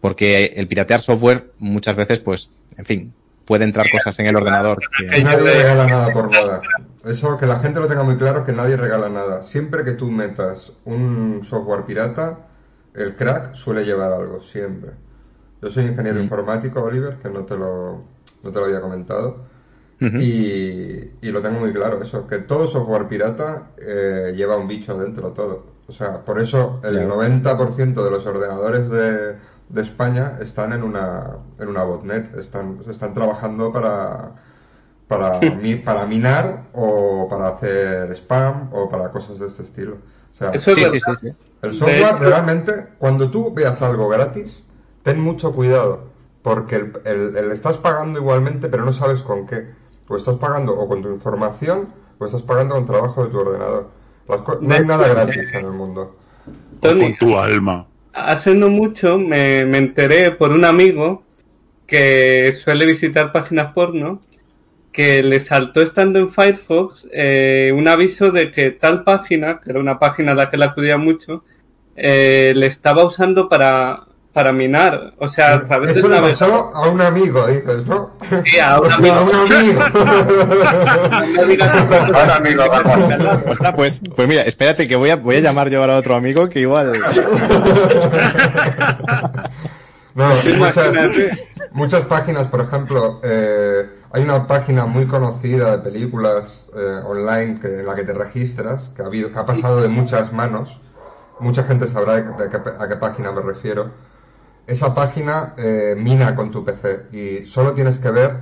porque el piratear software muchas veces, pues, en fin, puede entrar cosas en el ordenador. que- Nadie regala nada por nada. Eso que la gente lo tenga muy claro que nadie regala nada. Siempre que tú metas un software pirata, el crack suele llevar algo, siempre. Yo soy ingeniero informático, Oliver, que no te lo, no te lo había comentado. Y, y lo tengo muy claro, eso, que todo software pirata eh, lleva un bicho dentro, todo. O sea, por eso el Ya. 90% de los ordenadores de, de España están en una, en una botnet, están, están trabajando para, para, mi- para minar o para hacer spam o para cosas de este estilo. O sea, Eso es Sí, sí, sí, sí. el software hecho- realmente, cuando tú veas algo gratis, ten mucho cuidado, porque el, el- el estás pagando igualmente, pero no sabes con qué. O estás pagando o con tu información, o estás pagando con trabajo de tu ordenador. Co- no hay nada gratis en el mundo. Tony, Con tu alma. hace no mucho me, me enteré por un amigo que suele visitar páginas porno que le saltó estando en Firefox eh, un aviso de que tal página, que era una página a la que le acudía mucho, eh, le estaba usando para, para minar. O sea, a través Eso del le navegador. pasó a un amigo, dices, ¿no? Sí, a un A amigo. un amigo. No digas que fue Ahora, amigo, vamos. Ostras, pues, pues mira, espérate que voy a, voy a llamar yo ahora a otro amigo que igual. No, Sí, muchas, muchas páginas, por ejemplo, eh, hay una página muy conocida de películas eh, online que, en la que te registras, que ha, habido, que ha pasado de muchas manos. Mucha gente sabrá de, de qué, a qué página me refiero. Esa página eh, mina con tu PC y solo tienes que ver,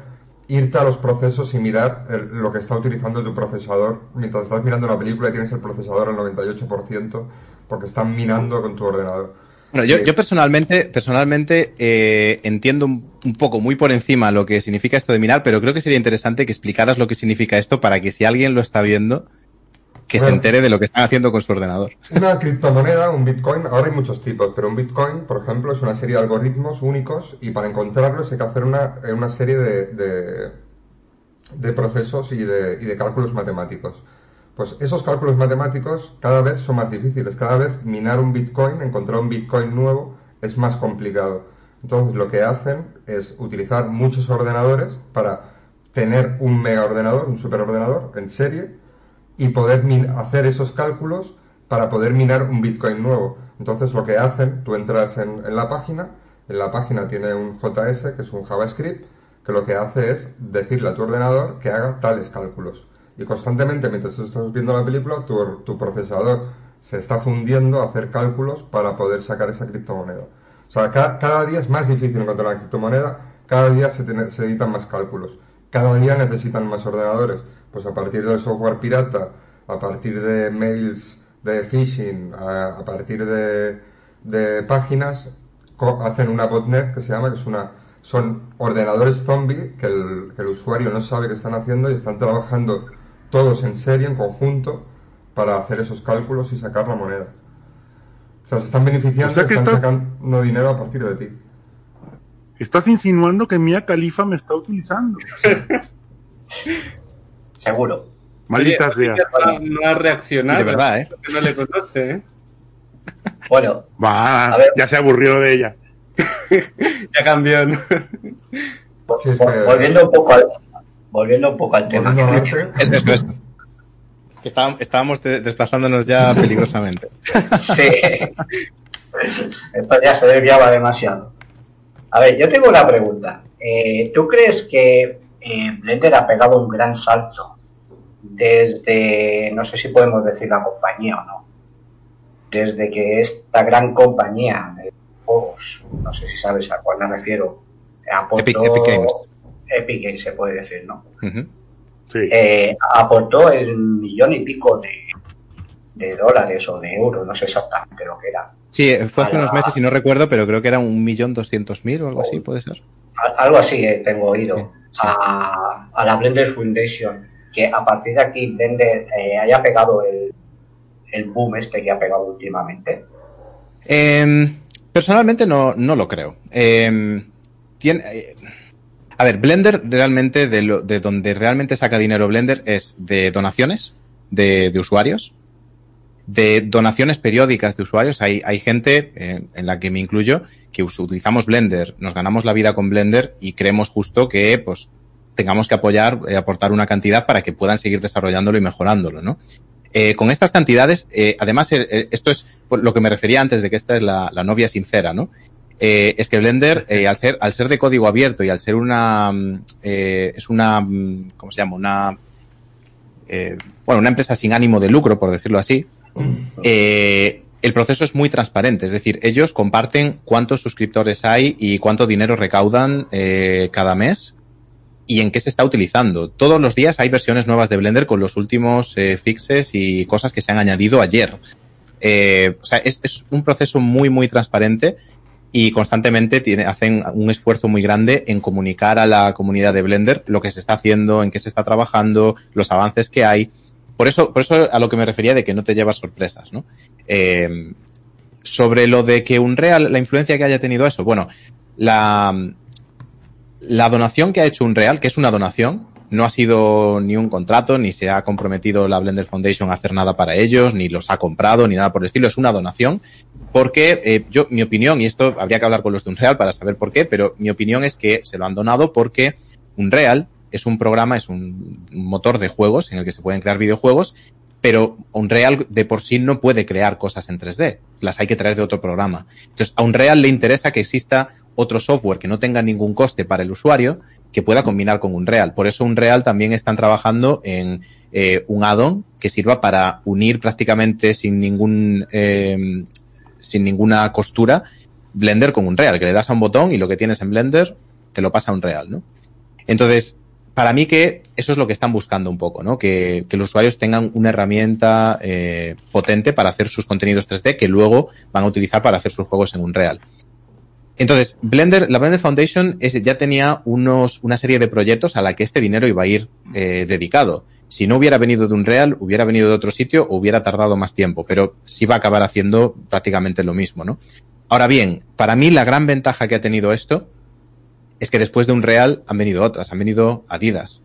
irte a los procesos y mirar el- lo que está utilizando tu procesador. Mientras estás mirando una película y tienes el procesador al 98% porque están minando con tu ordenador. Bueno, yo, yo personalmente, personalmente eh, entiendo un, un poco muy por encima lo que significa esto de minar, pero creo que sería interesante que explicaras lo que significa esto para que si alguien lo está viendo, que se entere de lo que están haciendo con su ordenador. Una criptomoneda, un bitcoin, ahora hay muchos tipos, pero un bitcoin, por ejemplo, es una serie de algoritmos únicos y para encontrarlos hay que hacer una, una serie de, de, de procesos y de, y de cálculos matemáticos. Pues esos cálculos matemáticos cada vez son más difíciles, cada vez minar un bitcoin, encontrar un bitcoin nuevo, es más complicado. Entonces lo que hacen es utilizar muchos ordenadores para tener un mega ordenador, un superordenador en serie, y poder hacer esos cálculos para poder minar un Bitcoin nuevo. Entonces lo que hacen, tú entras en, la página, en la página tiene un JS, que es un JavaScript, que lo que hace es decirle a tu ordenador que haga tales cálculos. Y constantemente, mientras tú estás viendo la película, tu, tu procesador se está fundiendo a hacer cálculos para poder sacar esa criptomoneda. O sea, cada, día es más difícil encontrar la criptomoneda, cada día se, se editan más cálculos, cada día necesitan más ordenadores. Pues a partir del software pirata, a partir de mails de phishing, a, a partir de, de páginas, co- hacen una botnet que se llama, que es una, son ordenadores zombie que el, que el usuario no sabe qué están haciendo y están trabajando todos en serie, en conjunto, para hacer esos cálculos y sacar la moneda. O sea, se están beneficiando, O sea que están estás- sacando dinero a partir de ti. Estás insinuando que Mia Khalifa me está utilizando. Seguro. Maldita sea. No, ha reaccionado. De verdad, ¿eh? porque no le conoce, ¿eh? Bueno, Va, A ver. ya se aburrió de ella. Ya cambió, ¿no? Sí, es que- volviendo un poco al, volviendo un poco al tema. Volviendo a darte, Es, eso es. Que estábamos, estábamos de- desplazándonos ya peligrosamente. Sí. Esto ya se desviaba demasiado. A ver, yo tengo una pregunta. Eh, ¿Tú crees que eh, Blender ha pegado un gran salto desde, no sé si podemos decir la compañía o no, desde que esta gran compañía de juegos, no sé si sabes a cuál me refiero, aportó Epic- Epic Games. Epic Games se puede decir, ¿no? Sí. eh, aportó el millón y pico de, de dólares o de euros, no sé exactamente lo que era. Sí, fue hace la- unos meses y no recuerdo, pero creo que era un millón doscientos mil o algo así, puede ser. Al- Algo así eh, tengo oído. Sí. A, a la Blender Foundation, que a partir de aquí Blender eh, haya pegado el, el boom este que ha pegado últimamente. Em, personalmente no, no lo creo. Em, tiene, eh, a ver, Blender realmente, de, lo, de donde realmente saca dinero Blender es de donaciones de, de usuarios, de donaciones periódicas de usuarios. Hay, hay gente, eh, en la que me incluyo, que utilizamos Blender, nos ganamos la vida con Blender y creemos justo que pues tengamos que apoyar, eh, aportar una cantidad para que puedan seguir desarrollándolo y mejorándolo, ¿no? Eh, con estas cantidades, eh, además, eh, esto es por lo que me refería antes de que esta es la, la novia sincera, ¿no? Es que Blender, al ser, al ser de código abierto y al ser una, mm, eh, es una, mm, ¿cómo se llama? Una, eh, bueno, una empresa sin ánimo de lucro, por decirlo así, eh, el proceso es muy transparente, es decir, ellos comparten cuántos suscriptores hay y cuánto dinero recaudan eh, cada mes y en qué se está utilizando. Todos los días hay versiones nuevas de Blender con los últimos eh, fixes y cosas que se han añadido ayer. O sea, es, un proceso muy, muy transparente y constantemente hacen un esfuerzo muy grande en comunicar a la comunidad de Blender lo que se está haciendo, en qué se está trabajando, los avances que hay. Por eso, por eso a lo que me refería de que no te llevas sorpresas, ¿no? Eh, sobre lo de que Unreal, la influencia que haya tenido eso, bueno, la, la donación que ha hecho Unreal, que es una donación, no ha sido ni un contrato, ni se ha comprometido la Blender Foundation a hacer nada para ellos, ni los ha comprado, ni nada por el estilo, es una donación, porque eh, yo, mi opinión, y esto habría que hablar con los de Unreal para saber por qué, pero mi opinión es que se lo han donado porque Unreal es un programa, es un motor de juegos en el que se pueden crear videojuegos, pero Unreal de por sí no puede crear cosas en 3D, las hay que traer de otro programa. Entonces, a Unreal le interesa que exista otro software que no tenga ningún coste para el usuario que pueda combinar con Unreal. Por eso Unreal también están trabajando en eh, un add-on que sirva para unir prácticamente sin ningún eh, sin ninguna costura Blender con Unreal, que le das a un botón y lo que tienes en Blender te lo pasa a Unreal, ¿no? Entonces, para mí que eso es lo que están buscando un poco, ¿no? Que, los usuarios tengan una herramienta eh, potente para hacer sus contenidos 3D que luego van a utilizar para hacer sus juegos en Unreal. Entonces, Blender, la Blender Foundation es, ya tenía unos, una serie de proyectos a la que este dinero iba a ir eh, dedicado. Si no hubiera venido de Unreal, hubiera venido de otro sitio o hubiera tardado más tiempo, pero sí va a acabar haciendo prácticamente lo mismo, ¿no? Ahora bien, para mí la gran ventaja que ha tenido esto es que después de Unreal han venido otras, han venido Adidas,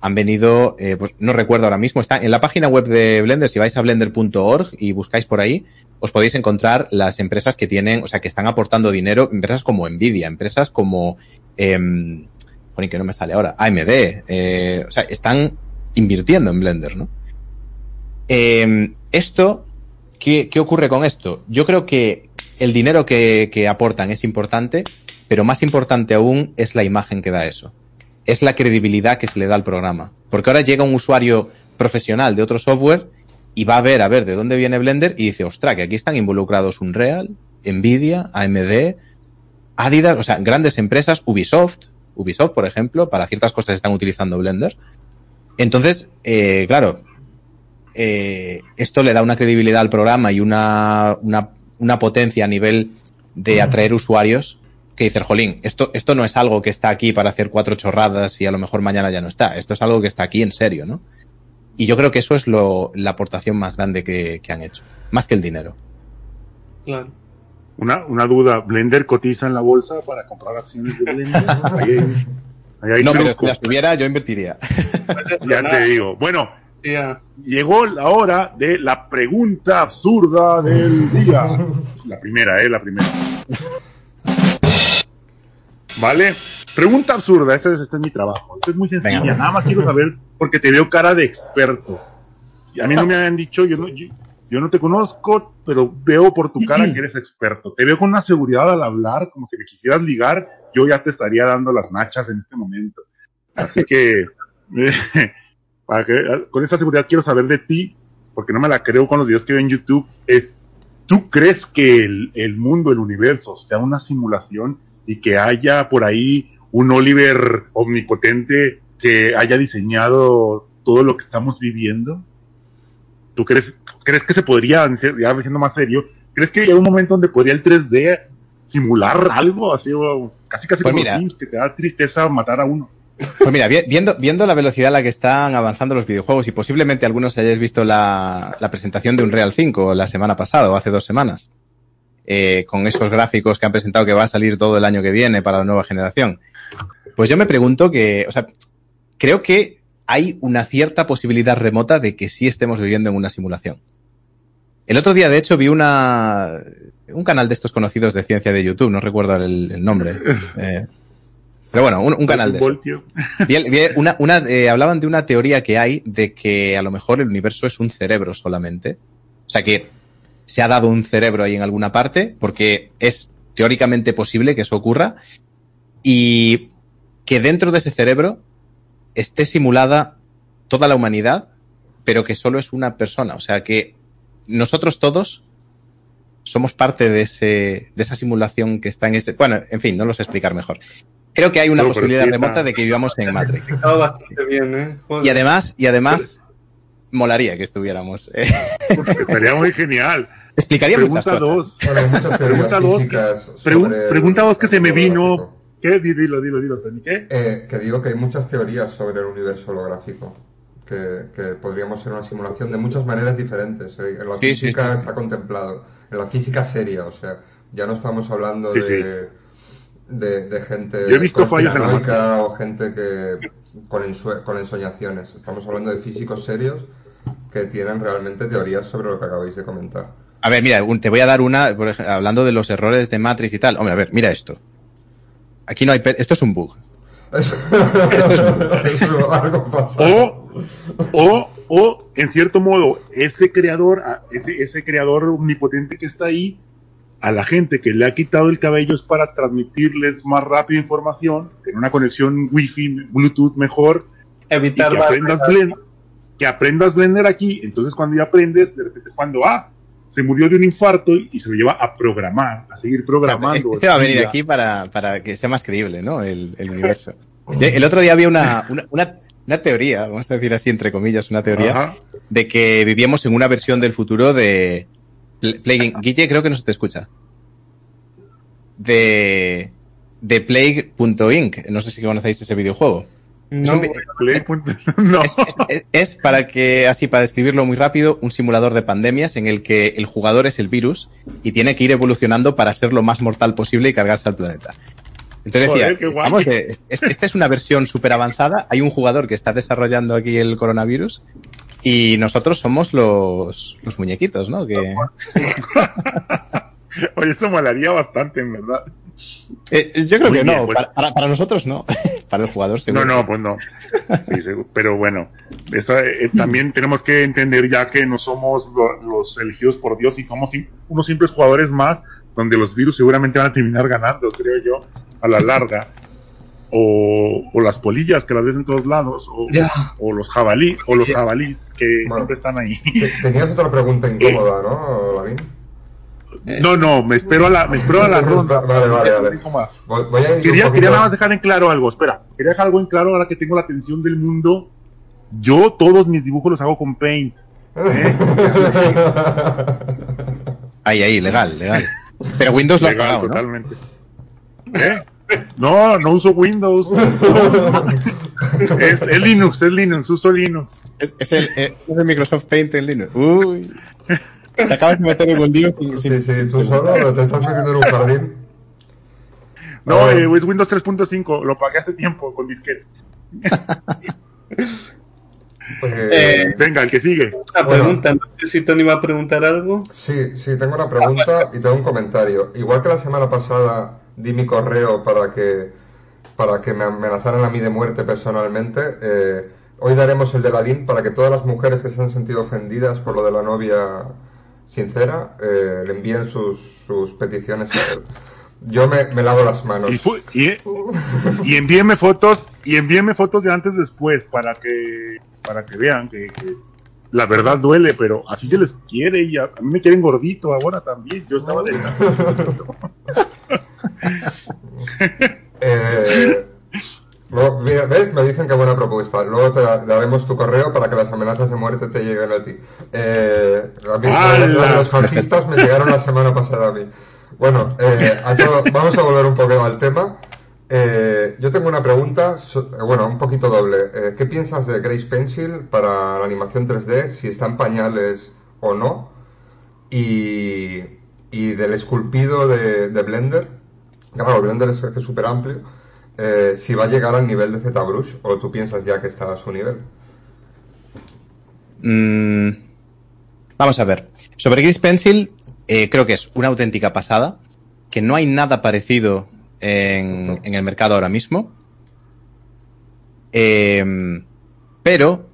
han venido, eh, pues no recuerdo ahora mismo, está en la página web de Blender, si vais a blender.org y buscáis por ahí, os podéis encontrar las empresas que tienen, o sea, que están aportando dinero, empresas como Nvidia, empresas como, eh, que no me sale ahora, AMD, eh, o sea, están invirtiendo en Blender, ¿no? Eh, esto, ¿qué, ¿qué ocurre con esto? Yo creo que el dinero que aportan es importante, pero más importante aún es la imagen que da eso. Es la credibilidad que se le da al programa. Porque ahora llega un usuario profesional de otro software y va a ver a ver de dónde viene Blender y dice, ostra, que aquí están involucrados Unreal, Nvidia, AMD, Adidas, o sea, grandes empresas, Ubisoft, Ubisoft, por ejemplo, para ciertas cosas están utilizando Blender. Entonces, eh, claro, eh, esto le da una credibilidad al programa y una, una, una potencia a nivel de atraer usuarios que dice, jolín, esto, esto no es algo que está aquí para hacer cuatro chorradas y a lo mejor mañana ya no está. Esto es algo que está aquí en serio, ¿no? Y yo creo que eso es lo, la aportación más grande que, que han hecho, más que el dinero. Claro. Una, una duda, ¿Blender cotiza en la bolsa para comprar acciones de Blender? Ahí hay- ahí hay no, pero si las tuviera, yo invertiría. Ya te digo. Bueno, llegó la hora de la pregunta absurda del día. La primera, ¿eh? La primera. ¿Vale? Pregunta absurda, este es, este es mi trabajo. Esto es muy sencilla. Venga. Nada más quiero saber porque te veo cara de experto. Y a mí no me habían dicho, yo no, yo, yo no te conozco, pero veo por tu cara que eres experto. Te veo con una seguridad al hablar, como si me quisieras ligar, yo ya te estaría dando las nachas en este momento. Así que, para que con esa seguridad quiero saber de ti, porque no me la creo con los videos que veo en YouTube, es, ¿tú crees que el, el mundo, el universo, sea una simulación y que haya por ahí un Oliver omnipotente que haya diseñado todo lo que estamos viviendo? ¿Tú crees, crees que se podría, ya siendo más serio, crees que hay un momento donde podría el 3D simular algo así, o casi casi Pues como mira. Sims, que te da tristeza matar a uno? Pues mira, vi- viendo, viendo la velocidad a la que están avanzando los videojuegos y posiblemente algunos hayáis visto la, la presentación de Unreal 5 la semana pasada o hace dos semanas, eh, con esos gráficos que han presentado que va a salir todo el año que viene para la nueva generación. Pues yo me pregunto que, o sea, creo que hay una cierta posibilidad remota de que sí estemos viviendo en una simulación. El otro día, de hecho, vi una, un canal de estos conocidos de ciencia de YouTube, no recuerdo el, el nombre. eh, pero bueno, un, un canal de eso. voltio. Vi- vi una, una, eh, hablaban de una teoría que hay de que a lo mejor el universo es un cerebro solamente. O sea que se ha dado un cerebro ahí en alguna parte, porque es teóricamente posible que eso ocurra, y que dentro de ese cerebro esté simulada toda la humanidad, pero que solo es una persona. O sea que nosotros todos somos parte de ese, de esa simulación que está en ese. Bueno, en fin, no lo sé explicar mejor. Creo que hay una No, posibilidad sí remota de que vivamos en Matrix. Estaba bastante bien, ¿eh? Joder. Y además, y además, molaría que estuviéramos. Eh, Estaría muy genial. Explicaría muchas Pregunta cosas. dos. Bueno, hay muchas teorías Pregunta dos. pregunta dos que se me vino. ¿Qué? Di- Dilo, dilo, dilo, Tony. ¿Qué? Eh, que digo que hay muchas teorías sobre el universo holográfico. Que, que podríamos ser una simulación de muchas maneras diferentes. Eh, En la Sí, física sí. está contemplado. En la física seria, o sea, ya no estamos hablando Sí, de, de, de gente Yo he visto fallos en la o gente que con, ensue- con ensoñaciones. Estamos hablando de físicos serios que tienen realmente teorías sobre lo que acabáis de comentar. A ver, mira, un- te voy a dar una, por ej- hablando de los errores de Matrix y tal. Hombre, a ver, mira esto. Aquí no hay. Esto es un bug. Eso, algo pasa. O, o, o, en cierto modo, ese creador, ese, ese creador omnipotente que está ahí, a la gente que le ha quitado el cabello es para transmitirles más rápido información, tener una conexión wifi, bluetooth mejor, y Evitar que aprendas Blender, que aprendas Blender aquí, entonces cuando ya aprendes, de repente es cuando, ah, se murió de un infarto y, se lo lleva a programar, a seguir programando. Este va a venir aquí para, para que sea más creíble, ¿no? El, el universo. El otro día había una, una, una, una teoría, vamos a decir así, entre comillas, una teoría, Ajá. de que vivíamos en una versión del futuro de Pl- Plague. Guille, creo que no se te escucha. De, de Plague.inc. No sé si conocéis ese videojuego. Es No, un es, es- es para que, así, para describirlo muy rápido, un simulador de pandemias en el que el jugador es el virus y tiene que ir evolucionando para ser lo más mortal posible y cargarse al planeta. Entonces Joder, decía, vamos, eh, es- esta es una versión súper avanzada, hay un jugador que está desarrollando aquí el coronavirus y nosotros somos los, los muñequitos, ¿no? Que, Oye, esto molaría bastante, en verdad. Eh, yo creo Muy que bien, no, pues. para, nosotros no, para el jugador seguro. No, no, pues no. Sí. Pero bueno, eso, eh, también tenemos que entender ya que no somos lo- los elegidos por Dios y somos unos simples jugadores más, donde los virus seguramente van a terminar ganando, creo yo, a la larga. o, o las polillas que las ves en todos lados, o, Ya. o los jabalí, o los jabalís que Bueno. siempre están ahí. Te- Tenías otra pregunta incómoda, ¿no, Lavín? Eh, No, no, me espero a la, me espero a la ronda. Vale, vale, vale. Voy, voy a Quería, poquito- quería nada más dejar en claro algo, espera, quería dejar algo en claro ahora que tengo la atención del mundo. Yo todos mis dibujos los hago con Paint. Ahí, ahí, legal, legal. Pero Windows lo ha Legal, pagado, ¿no? totalmente. ¿Eh? No, no uso Windows. No. Es, es Linux, es Linux, uso Linux. Es, es el, eh, es el Microsoft Paint en Linux. Uy. Te acabas de meter en un lío sin, Sí, sí, tú solo te estás metiendo en un jardín. No, Ah. eh, es Windows 3.5, lo pagué hace tiempo con disquetes. Eh, Eh, Venga, el que sigue. Una Bueno. pregunta, no sé si Tony va a preguntar algo. Sí, sí, tengo una pregunta y tengo un comentario. Igual que la semana pasada di mi correo para que para que me amenazaran a mí de muerte personalmente, eh, hoy daremos el de la LIN para que todas las mujeres que se han sentido ofendidas por lo de la novia sincera eh, le envíen sus, sus peticiones a él. Yo me, me lavo las manos. Y, y, y envíeme fotos, y envíeme fotos de antes después para que para que vean que, que la verdad duele, pero así se les quiere y a, a mí me quieren gordito ahora también. Yo estaba de Eh, mira, ¿ves? Me dicen que buena propuesta. Luego te da- daremos tu correo para que las amenazas de muerte te lleguen a ti. Eh, a mí, los, los fascistas me llegaron la semana pasada a mí. Bueno, eh, a todo- vamos a volver un poco al tema. Eh, yo tengo una pregunta, bueno, un poquito doble. Eh, ¿Qué piensas de Grace Pencil para la animación 3D? Si está en pañales o no. Y, y del esculpido de, de Blender. Claro, Blender es es súper amplio. Eh, si va a llegar al nivel de ZBrush o tú piensas ya que está a su nivel. Mm, vamos a ver. Sobre Gris Pencil, eh, creo que es una auténtica pasada, que no hay nada parecido en, en el mercado ahora mismo. Eh, pero,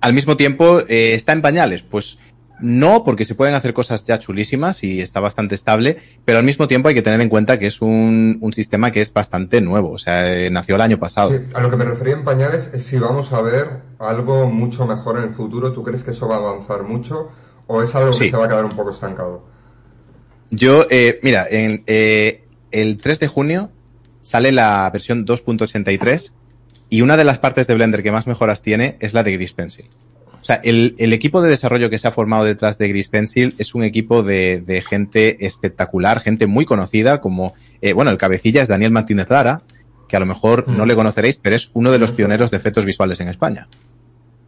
al mismo tiempo, eh, está en pañales. Pues no, porque se pueden hacer cosas ya chulísimas y está bastante estable, pero al mismo tiempo hay que tener en cuenta que es un, un sistema que es bastante nuevo. O sea, eh, nació el año pasado. Sí, a lo que me refería en pañales es si vamos a ver algo mucho mejor en el futuro. ¿Tú crees que eso va a avanzar mucho o es algo que se va a quedar un poco estancado? Yo, eh, mira, en, eh, el 3 de junio sale la versión 2.83 y una de las partes de Blender que más mejoras tiene es la de Gris Pencil. O sea, el, el equipo de desarrollo que se ha formado detrás de Gris Pencil es un equipo de, de gente espectacular, gente muy conocida, como, eh, bueno, el cabecilla es Daniel Martínez Lara, que a lo mejor Mm. no le conoceréis, pero es uno de los Mm. pioneros de efectos visuales en España.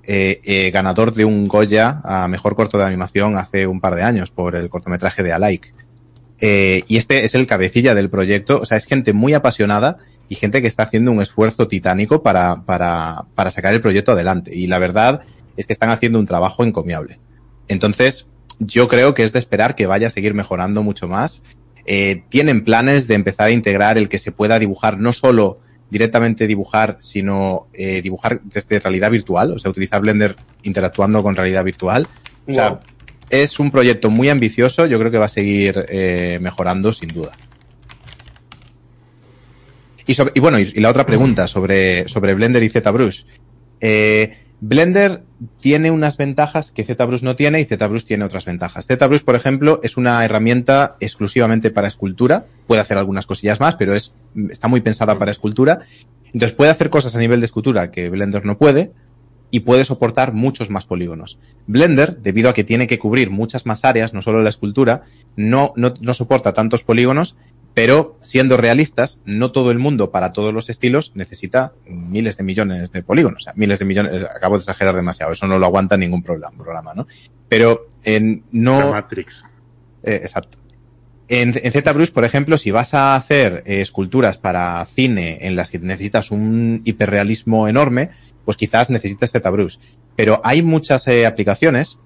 Eh, eh, ganador de un Goya a mejor corto de animación hace un par de años por el cortometraje de Alike. Eh, y este es el cabecilla del proyecto. O sea, es gente muy apasionada y gente que está haciendo un esfuerzo titánico para, para, para sacar el proyecto adelante. Y la verdad es que están haciendo un trabajo encomiable. Entonces, yo creo que es de esperar que vaya a seguir mejorando mucho más. Eh, tienen planes de empezar a integrar el que se pueda dibujar no solo directamente dibujar, sino eh, dibujar desde realidad virtual, o sea, utilizar Blender interactuando con realidad virtual. O sea, es un proyecto muy ambicioso, yo creo que va a seguir eh, mejorando sin duda. Y, sobre- y bueno, y, y la otra pregunta sobre, sobre Blender y ZBrush. Eh, Blender tiene unas ventajas que ZBrush no tiene y ZBrush tiene otras ventajas. ZBrush, por ejemplo, es una herramienta exclusivamente para escultura. Puede hacer algunas cosillas más, pero es, está muy pensada para escultura. Entonces puede hacer cosas a nivel de escultura que Blender no puede y puede soportar muchos más polígonos. Blender, debido a que tiene que cubrir muchas más áreas, no solo la escultura, no, no, no soporta tantos polígonos, pero siendo realistas, no todo el mundo para todos los estilos necesita miles de millones de polígonos. O sea, miles de millones, eh, acabo de exagerar demasiado, eso no lo aguanta ningún programa, ¿no? Pero en La no... Matrix. Eh, exacto. En, en ZBrush, por ejemplo, si vas a hacer eh, esculturas para cine en las que necesitas un hiperrealismo enorme, pues quizás necesites ZBrush. Pero hay muchas eh, aplicaciones,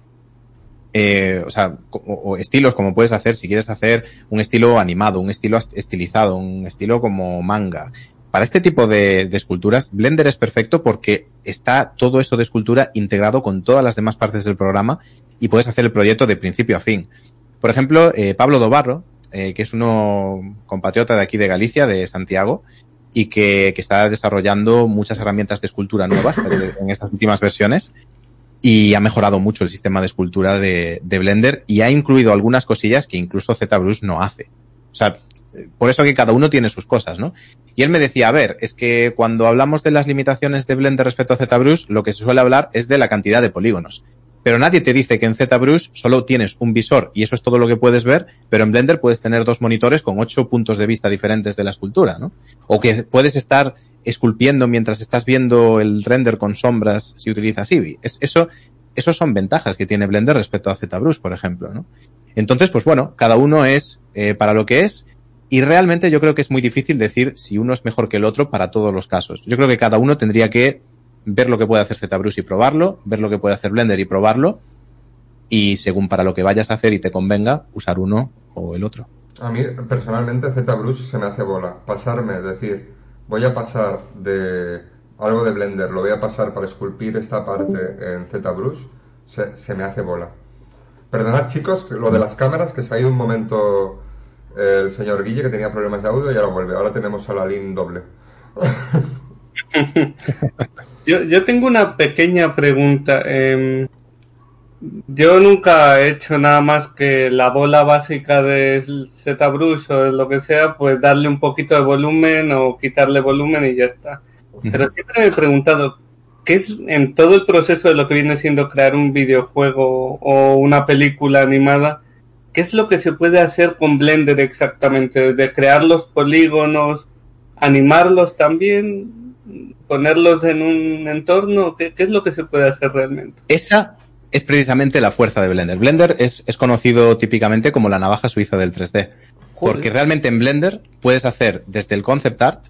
eh, o sea, o, o estilos como puedes hacer si quieres hacer un estilo animado, un estilo estilizado, un estilo como manga. Para este tipo de, de esculturas, Blender es perfecto porque está todo eso de escultura integrado con todas las demás partes del programa y puedes hacer el proyecto de principio a fin. Por ejemplo, eh, Pablo Dobarro, eh, que es uno compatriota de aquí de Galicia, de Santiago, y que, que está desarrollando muchas herramientas de escultura nuevas en estas últimas versiones y ha mejorado mucho el sistema de escultura de, de Blender y ha incluido algunas cosillas que incluso ZBrush no hace. O sea, por eso que cada uno tiene sus cosas, ¿no? Y él me decía, a ver, es que cuando hablamos de las limitaciones de Blender respecto a ZBrush, lo que se suele hablar es de la cantidad de polígonos. Pero nadie te dice que en ZBrush solo tienes un visor y eso es todo lo que puedes ver, pero en Blender puedes tener dos monitores con ocho puntos de vista diferentes de la escultura, ¿no? O que puedes estar esculpiendo mientras estás viendo el render con sombras si utilizas Eevee. Es, eso, eso son ventajas que tiene Blender respecto a ZBrush, por ejemplo, ¿no? Entonces, pues bueno, cada uno es eh, para lo que es y realmente yo creo que es muy difícil decir si uno es mejor que el otro para todos los casos. Yo creo que cada uno tendría que ver lo que puede hacer ZBrush y probarlo, ver lo que puede hacer Blender y probarlo, y según para lo que vayas a hacer y te convenga, usar uno o el otro. A mí, personalmente, ZBrush se me hace bola. Pasarme, es decir, voy a pasar de algo de Blender, lo voy a pasar para esculpir esta parte en ZBrush, se, se me hace bola. Perdonad, chicos, lo de las cámaras, que se ha ido un momento el señor Guille, que tenía problemas de audio, y ahora vuelve. Ahora tenemos a la LIN doble. Yo, yo tengo una pequeña pregunta. Eh, yo nunca he hecho nada más que la bola básica de ZBrush o lo que sea, pues darle un poquito de volumen o quitarle volumen y ya está. Pero siempre me he preguntado, ¿qué es en todo el proceso de lo que viene siendo crear un videojuego o una película animada? ¿Qué es lo que se puede hacer con Blender exactamente? De crear los polígonos, animarlos también, ponerlos en un entorno, ¿qué, qué es lo que se puede hacer realmente? Esa es precisamente la fuerza de Blender. Blender es, es conocido típicamente como la navaja suiza del 3D. Porque realmente en Blender puedes hacer desde el concept art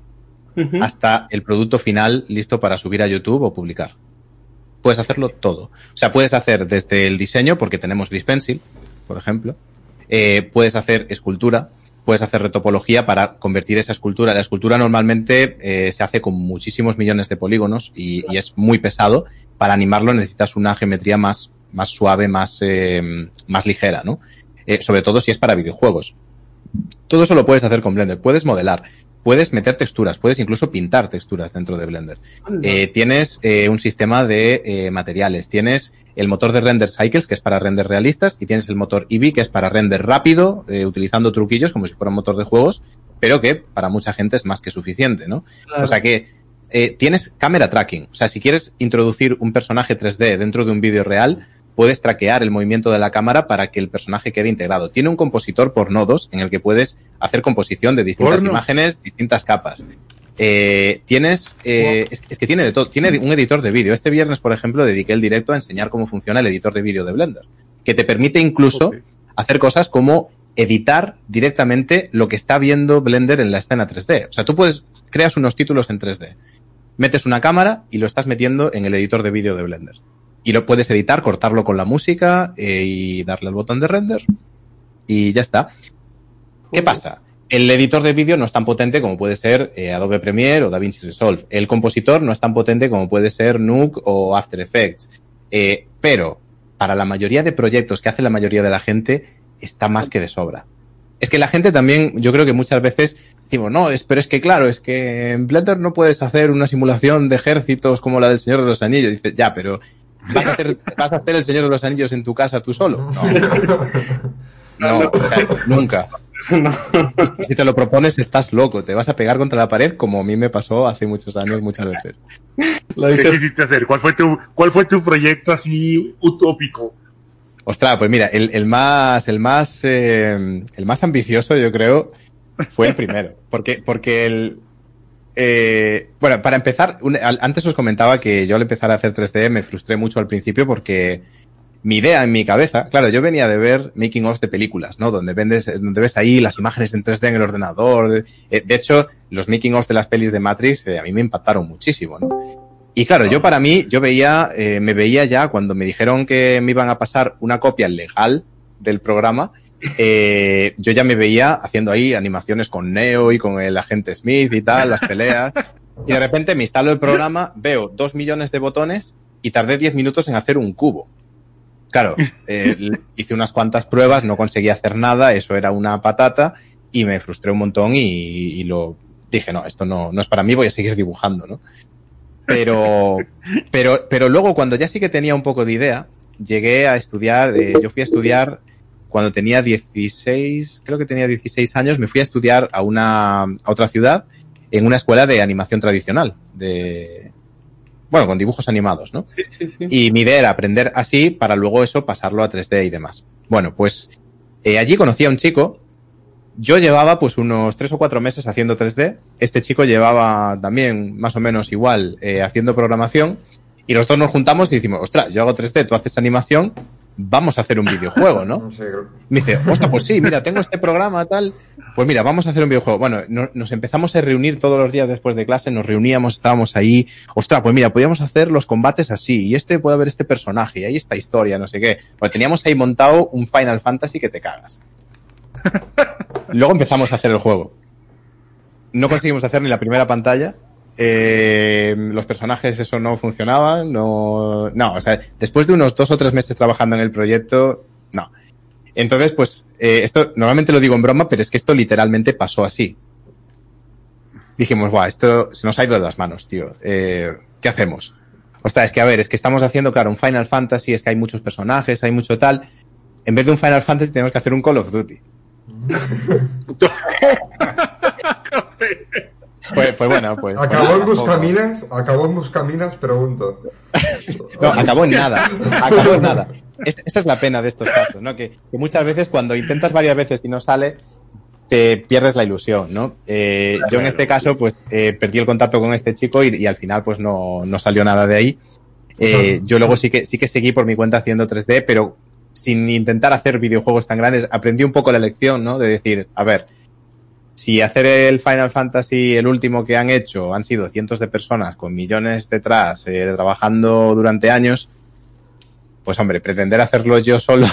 hasta el producto final listo para subir a YouTube o publicar. Puedes hacerlo todo. O sea, puedes hacer desde el diseño, porque tenemos Gris Pencil, por ejemplo. Eh, puedes hacer escultura, puedes hacer retopología para convertir esa escultura. La escultura normalmente eh, se hace con muchísimos millones de polígonos y, y, es muy pesado. Para animarlo necesitas una geometría más, más suave, más, eh, más ligera, ¿no? Eh, sobre todo si es para videojuegos. Todo eso lo puedes hacer con Blender. Puedes modelar, puedes meter texturas, puedes incluso pintar texturas dentro de Blender. Tienes un sistema de materiales, tienes el motor de render cycles, que es para render realistas, y tienes el motor Eevee, que es para render rápido, eh, utilizando truquillos como si fuera un motor de juegos, pero que para mucha gente es más que suficiente, ¿no? Claro. O sea que eh, tienes cámara tracking. O sea, si quieres introducir un personaje 3D dentro de un vídeo real, puedes traquear el movimiento de la cámara para que el personaje quede integrado. Tiene un compositor por nodos en el que puedes hacer composición de distintas Porno. imágenes, distintas capas. Eh, tienes, eh, es, es que tiene de todo. Tiene un editor de vídeo. Este viernes, por ejemplo, dediqué el directo a enseñar cómo funciona el editor de vídeo de Blender, que te permite incluso hacer cosas como editar directamente lo que está viendo Blender en la escena 3D. O sea, tú puedes, creas unos títulos en 3D, metes una cámara y lo estás metiendo en el editor de vídeo de Blender. Y lo puedes editar, cortarlo con la música eh, y darle al botón de render. Y ya está. ¿Qué pasa? El editor de vídeo no es tan potente como puede ser eh, Adobe Premiere o DaVinci Resolve. El compositor no es tan potente como puede ser Nuke o After Effects. Eh, pero para la mayoría de proyectos que hace la mayoría de la gente, está más que de sobra. Es que la gente también, yo creo que muchas veces decimos, no, es, pero es que claro, es que en Blender no puedes hacer una simulación de ejércitos como la del Señor de los Anillos. Dice, ya, pero ¿vas a hacer, vas a hacer el Señor de los Anillos en tu casa tú solo? No. No, o sea, nunca. Si te lo propones, estás loco. Te vas a pegar contra la pared como a mí me pasó hace muchos años, muchas veces. ¿Qué quisiste hacer? ¿Cuál fue tu, cuál fue tu proyecto así utópico? Ostras, pues mira, el, el más, el más, eh, el más ambicioso, yo creo, fue el primero. Porque, porque el, eh, bueno, para empezar, un- antes os comentaba que yo al empezar a hacer 3D me frustré mucho al principio porque mi idea en mi cabeza, claro, yo venía de ver making ofs de películas, ¿no? Donde vendes, donde ves ahí las imágenes en 3D en el ordenador. De, eh, de hecho, los making ofs de las pelis de Matrix eh, a mí me impactaron muchísimo, ¿no? Y claro, yo para mí, yo veía, eh, me veía ya cuando me dijeron que me iban a pasar una copia legal del programa, eh, yo ya me veía haciendo ahí animaciones con Neo y con el agente Smith y tal, las peleas. Y de repente me instalo el programa, veo dos millones de botones y tardé diez minutos en hacer un cubo. Claro, eh, hice unas cuantas pruebas, no conseguí hacer nada, eso era una patata y me frustré un montón y, y lo, dije, no, esto no, no es para mí, voy a seguir dibujando, ¿no? Pero, pero, pero luego cuando ya sí que tenía un poco de idea, llegué a estudiar, eh, yo fui a estudiar cuando tenía 16, creo que tenía 16 años, me fui a estudiar a una, a otra ciudad en una escuela de animación tradicional, de, bueno, con dibujos animados, ¿no? Sí, sí, sí. Y mi idea era aprender así para luego eso pasarlo a 3D y demás. Bueno, pues eh, allí conocí a un chico. Yo llevaba pues unos tres o cuatro meses haciendo 3D. Este chico llevaba también más o menos igual eh, haciendo programación. Y los dos nos juntamos y decimos, ostras, yo hago 3D, tú haces animación, vamos a hacer un videojuego, ¿no? No sé, Me dice, ostras, pues sí, mira, tengo este programa tal. Pues mira, vamos a hacer un videojuego. Bueno, no- nos empezamos a reunir todos los días después de clase, nos reuníamos, estábamos ahí. Ostras, pues mira, podíamos hacer los combates así. Y este puede haber este personaje, y ahí esta historia, no sé qué. Pues teníamos ahí montado un Final Fantasy que te cagas. Luego empezamos a hacer el juego. No conseguimos hacer ni la primera pantalla. Eh, los personajes, eso no funcionaba. No, no, o sea, después de unos dos o tres meses trabajando en el proyecto, no. Entonces, pues, eh, esto normalmente lo digo en broma, pero es que esto literalmente pasó así. Dijimos, guau, esto se nos ha ido de las manos, tío. Eh, ¿Qué hacemos? Ostras, es que a ver, es que estamos haciendo, claro, un Final Fantasy, es que hay muchos personajes, hay mucho tal. En vez de un Final Fantasy tenemos que hacer un Call of Duty. Pues, pues bueno, pues. Acabó pues, en Buscaminas, acabó en Buscaminas, pregunto. No, acabó en nada. Acabó en nada. Es- Esta es la pena de estos casos, ¿no? Que, que muchas veces cuando intentas varias veces y no sale, te pierdes la ilusión, ¿no? Eh, yo en este caso, pues, eh, perdí el contacto con este chico y, y al final, pues, no, no salió nada de ahí. Eh, yo luego sí que, sí que seguí por mi cuenta haciendo 3D, pero sin intentar hacer videojuegos tan grandes, aprendí un poco la lección, ¿no? De decir, a ver, si hacer el Final Fantasy, el último que han hecho, han sido cientos de personas con millones detrás, eh, trabajando durante años, pues hombre, pretender hacerlo yo solo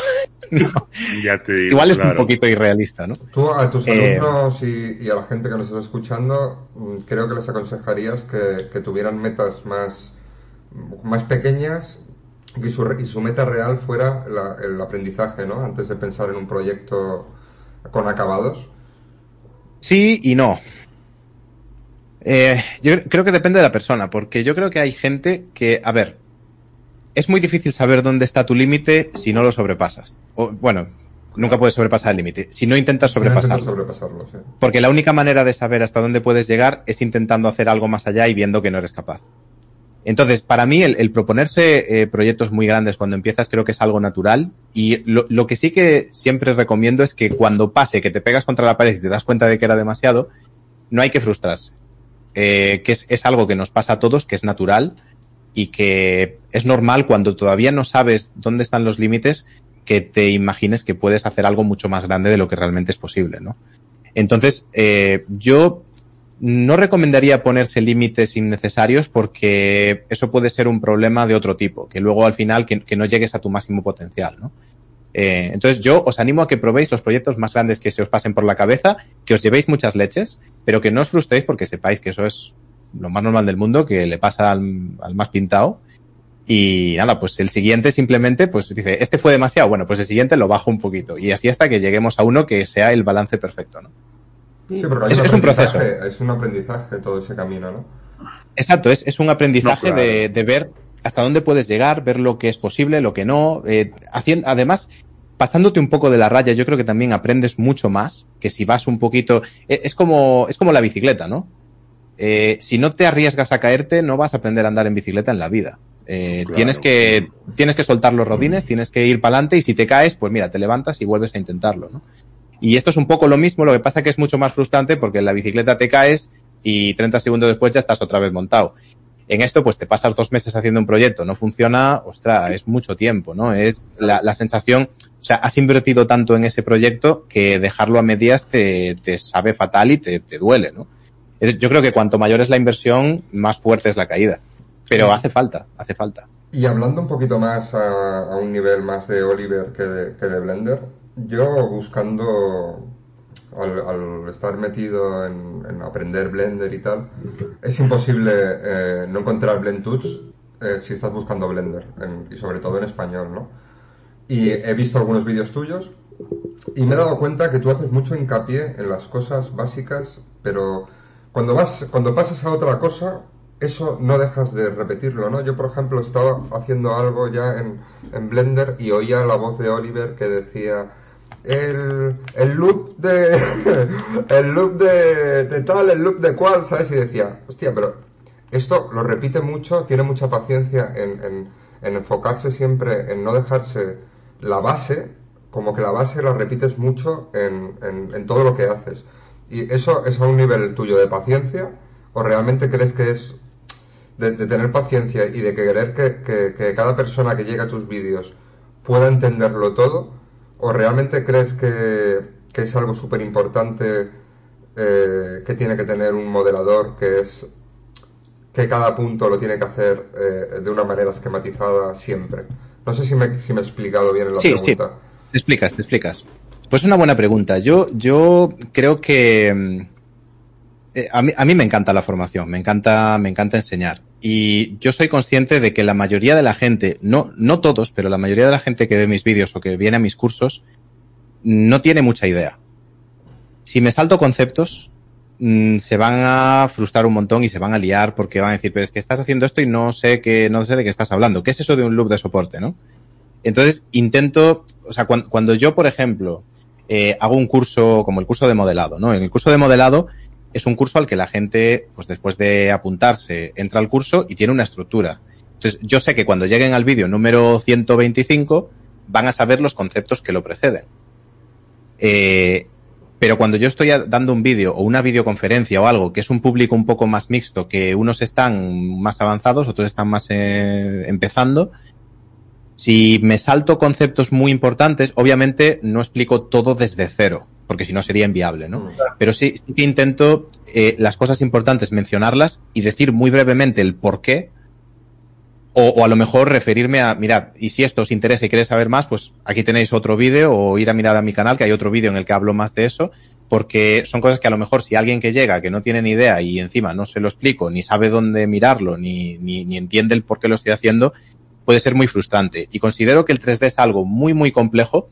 Ya te digo, igual es un poquito irrealista, ¿no? Tú a tus Eh, alumnos y, y a la gente que nos está escuchando, mm, creo que les aconsejarías que, que tuvieran metas más, más pequeñas y su, re- y su meta real fuera la- el aprendizaje, ¿no? Antes de pensar en un proyecto con acabados. Sí y no. Eh, yo creo que depende de la persona, porque yo creo que hay gente que, a ver, es muy difícil saber dónde está tu límite si no lo sobrepasas. O, bueno, nunca puedes sobrepasar el límite, si no intentas sobrepasarlo. sobrepasarlo, sí. Porque la única manera de saber hasta dónde puedes llegar es intentando hacer algo más allá y viendo que no eres capaz. Entonces, para mí, el, el proponerse eh, proyectos muy grandes cuando empiezas creo que es algo natural. Y lo, lo que sí que siempre recomiendo es que cuando pase, que te pegas contra la pared y te das cuenta de que era demasiado, no hay que frustrarse. Eh, que es, es algo que nos pasa a todos, que es natural y que es normal cuando todavía no sabes dónde están los límites, que te imagines que puedes hacer algo mucho más grande de lo que realmente es posible, ¿no? Entonces, eh, yo no recomendaría ponerse límites innecesarios porque eso puede ser un problema de otro tipo, que luego al final que, no llegues a tu máximo potencial, ¿no? Eh, entonces yo os animo a que probéis los proyectos más grandes que se os pasen por la cabeza, que os llevéis muchas leches, pero que no os frustréis porque sepáis que eso es lo más normal del mundo, que le pasa al, al más pintado. Y nada, pues el siguiente simplemente, pues dice, este fue demasiado, bueno, pues el siguiente lo bajo un poquito. Y así hasta que lleguemos a uno que sea el balance perfecto, ¿no? Sí, Es- es un proceso. aprendizaje, Es un aprendizaje todo ese camino, ¿no? Exacto, es, es un aprendizaje No, claro. de, de ver hasta dónde puedes llegar, ver lo que es posible, lo que no. eh, haciendo, además, pasándote un poco de la raya, yo creo que también aprendes mucho más que si vas un poquito. eh, Es como, es como la bicicleta, ¿no? Eh, si no te arriesgas a caerte, no vas a aprender a andar en bicicleta en la vida. Eh, Claro. Tienes que, tienes que soltar los rodines, tienes que ir para adelante y si te caes, pues mira, te levantas y vuelves a intentarlo, ¿no? Y esto es un poco lo mismo, lo que pasa que es mucho más frustrante porque en la bicicleta te caes y 30 segundos después ya estás otra vez montado. En esto, pues te pasas dos meses haciendo un proyecto, no funciona, ostras, es mucho tiempo, ¿no? Es la, la sensación, o sea, has invertido tanto en ese proyecto que dejarlo a medias te, te sabe fatal y te, te duele, ¿no? Es- Yo creo que cuanto mayor es la inversión, más fuerte es la caída. Pero hace falta, hace falta. Y hablando un poquito más a, a un nivel más de Oliver que de, que de Blender, yo buscando, al, al estar metido en, en aprender Blender y tal, es imposible eh, no encontrar Blendtools eh, si estás buscando Blender, en- y sobre todo en español, ¿no? Y he visto algunos vídeos tuyos y me he dado cuenta que tú haces mucho hincapié en las cosas básicas, pero cuando vas, cuando pasas a otra cosa, eso no dejas de repetirlo, ¿no? Yo, por ejemplo, estaba haciendo algo ya en, en Blender y oía la voz de Oliver que decía el, el loop de el loop de, de tal, el loop de cual, ¿sabes? Y decía, hostia, pero esto lo repite mucho, tiene mucha paciencia en, en, en enfocarse siempre en no dejarse la base, como que la base la repites mucho en, en, todo lo que haces. ¿Y eso es a un nivel tuyo de paciencia? ¿O realmente crees que es de, tener paciencia y de querer que, que, que cada persona que llegue a tus vídeos pueda entenderlo todo? ¿O realmente crees que, que es algo súper importante eh, que tiene que tener un modelador que es que cada punto lo tiene que hacer eh, de una manera esquematizada siempre? No sé si me, si me he explicado bien en la Sí, pregunta. sí. Te explicas, te explicas. Pues una buena pregunta. Yo, yo creo que mm, eh, a, mí, a mí me encanta la formación, me encanta, me encanta enseñar. Y yo soy consciente de que la mayoría de la gente, no, no todos, pero la mayoría de la gente que ve mis vídeos o que viene a mis cursos, no tiene mucha idea. Si me salto conceptos, mm, se van a frustrar un montón y se van a liar porque van a decir, pero es que estás haciendo esto y no sé que, no sé de qué estás hablando. ¿Qué es eso de un loop de soporte, no? Entonces intento, o sea, cuando, cuando yo, por ejemplo, eh, hago un curso como el curso de modelado, ¿no? En el curso de modelado es un curso al que la gente, pues después de apuntarse, entra al curso y tiene una estructura. Entonces, yo sé que cuando lleguen al vídeo número 125, van a saber los conceptos que lo preceden. Eh, pero cuando yo estoy dando un vídeo o una videoconferencia o algo que es un público un poco más mixto, que unos están más avanzados, otros están más eh, empezando, si me salto conceptos muy importantes, obviamente no explico todo desde cero, porque si no sería inviable, ¿no? Pero sí, sí que intento eh, las cosas importantes mencionarlas y decir muy brevemente el por qué. O, o a lo mejor referirme a, mirad, y si esto os interesa y queréis saber más, pues aquí tenéis otro vídeo o ir a mirar a mi canal, que hay otro vídeo en el que hablo más de eso, porque son cosas que a lo mejor si alguien que llega, que no tiene ni idea y encima no se lo explico, ni sabe dónde mirarlo, ni, ni, ni entiende el por qué lo estoy haciendo, puede ser muy frustrante. Y considero que el 3D es algo muy, muy complejo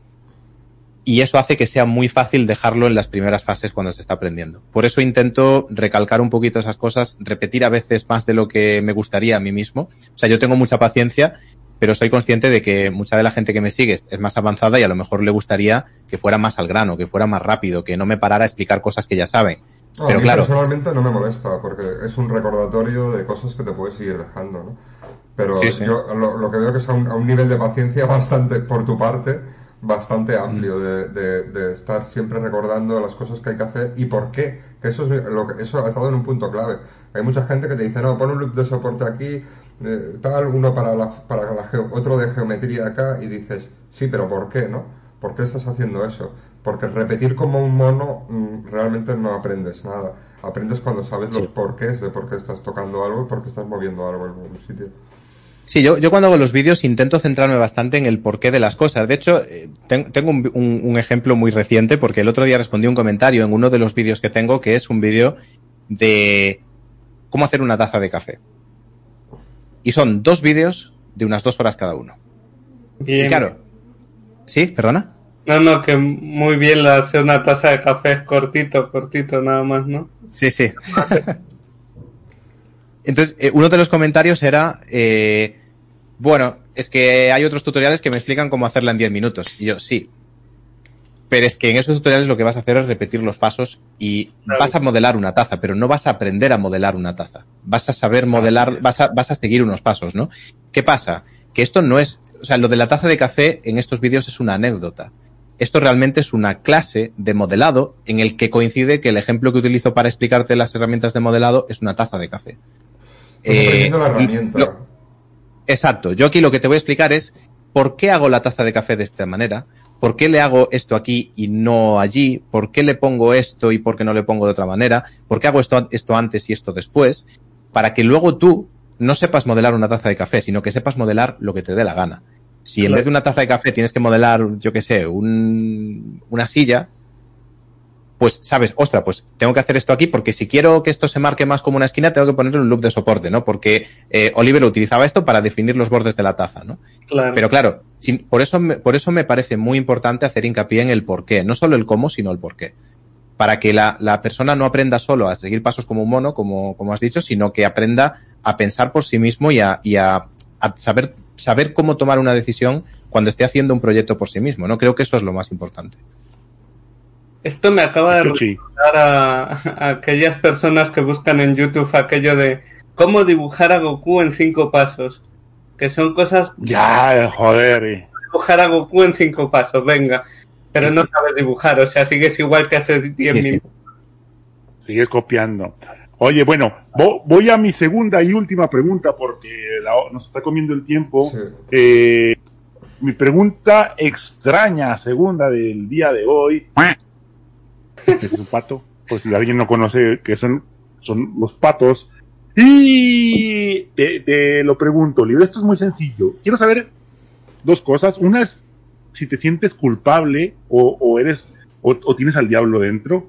y eso hace que sea muy fácil dejarlo en las primeras fases cuando se está aprendiendo. Por eso intento recalcar un poquito esas cosas, repetir a veces más de lo que me gustaría a mí mismo. O sea, yo tengo mucha paciencia, pero soy consciente de que mucha de la gente que me sigue es más avanzada y a lo mejor le gustaría que fuera más al grano, que fuera más rápido, que no me parara a explicar cosas que ya saben. No, Pero a mí claro. personalmente no me molesta, porque es un recordatorio de cosas que te puedes seguir dejando, ¿no? Pero Sí, sí. yo lo, lo que veo que es a un, a un nivel de paciencia bastante, por tu parte, bastante amplio, de, de- de estar siempre recordando las cosas que hay que hacer y por qué. Que eso, es lo que, eso ha estado en un punto clave. Hay mucha gente que te dice, no, pon un loop de soporte aquí, eh, tal, uno para, la, para la geo- otro de geometría acá, y dices, sí, pero ¿por qué, no? ¿Por qué estás haciendo eso? Porque repetir como un mono mm, realmente no aprendes nada. Aprendes cuando sabes los porqués de por qué estás tocando algo y por qué estás moviendo algo en algún sitio. Sí, yo, yo cuando hago los vídeos intento centrarme bastante en el porqué de las cosas. De hecho, eh, ten- tengo un, un- un ejemplo muy reciente porque el otro día respondí un comentario en uno de los vídeos que tengo que es un vídeo de cómo hacer una taza de café. Y son dos vídeos de unas dos horas cada uno. Bien. Y claro. ¿Sí? ¿Perdona? No, no, que muy bien la hacer una taza de café es cortito, cortito nada más, ¿no? Sí, sí. Entonces, eh, uno de los comentarios era, eh, bueno, es que hay otros tutoriales que me explican cómo hacerla en 10 minutos. Y yo, sí. Pero es que en esos tutoriales lo que vas a hacer es repetir los pasos y Claro. vas a modelar una taza, pero no vas a aprender a modelar una taza. Vas a saber modelar, vas a, vas a seguir unos pasos, ¿no? ¿Qué pasa? Que esto no es, o sea, lo de la taza de café en estos vídeos es una anécdota. Esto realmente es una clase de modelado en el que coincide que el ejemplo que utilizo para explicarte las herramientas de modelado es una taza de café. Estás Eh, aprendiendo la herramienta. lo- exacto. Yo aquí lo que te voy a explicar es por qué hago la taza de café de esta manera, por qué le hago esto aquí y no allí, por qué le pongo esto y por qué no le pongo de otra manera, por qué hago esto, esto antes y esto después, para que luego tú no sepas modelar una taza de café, sino que sepas modelar lo que te dé la gana. Si en vez de una taza de café tienes que modelar, yo qué sé, un, una silla, pues sabes, ostra, pues tengo que hacer esto aquí porque si quiero que esto se marque más como una esquina, tengo que ponerle un loop de soporte, ¿no? Porque eh, Oliver utilizaba esto para definir los bordes de la taza, ¿no? Claro. Pero claro, sin- por, eso me, por eso me parece muy importante hacer hincapié en el por qué, no solo el cómo, sino el por qué. para que la, la, persona no aprenda solo a seguir pasos como un mono, como, como has dicho, sino que aprenda a pensar por sí mismo y a, y a, a saber, saber cómo tomar una decisión cuando esté haciendo un proyecto por sí mismo. No creo que eso es lo más importante. Esto me acaba de recordar a, a, aquellas personas que buscan en YouTube aquello de cómo dibujar a Goku en cinco pasos. Que son cosas. Ya, joder. Dibujar a Goku en cinco pasos, venga. Pero no sabes dibujar, o sea, sigues igual que hace 10 sí, minutos. Sigues copiando. Oye, bueno, voy a mi segunda y última pregunta porque la, nos está comiendo el tiempo. Sí. Eh, mi pregunta extraña, segunda del día de hoy. Es un pato, por si alguien no conoce qué son, son los patos. Y te, lo pregunto, Libre, esto es muy sencillo. Quiero saber dos cosas. Una es si te sientes culpable o, eres o, tienes al diablo dentro.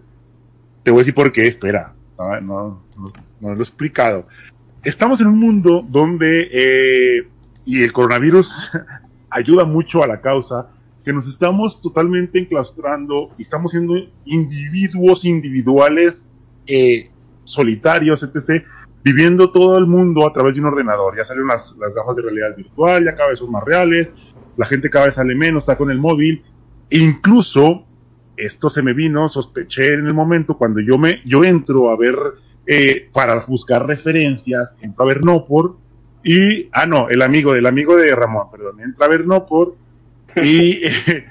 Te voy a decir por qué, espera, no, no lo he explicado. Estamos en un mundo donde, eh, y el coronavirus ayuda mucho a la causa, que nos estamos totalmente enclaustrando y estamos siendo individuos individuales, eh, solitarios, etc., viviendo todo el mundo a través de un ordenador. Ya salen las, las gafas de realidad virtual, ya cada vez son más reales, la gente cada vez sale menos, está con el móvil. E incluso, esto se me vino, sospeché en el momento cuando yo me, yo entro a ver, eh, para buscar referencias, entro a ver Nopor, y, ah, no, el amigo, el amigo de Ramón, perdón, entra a ver Nopor, y eh,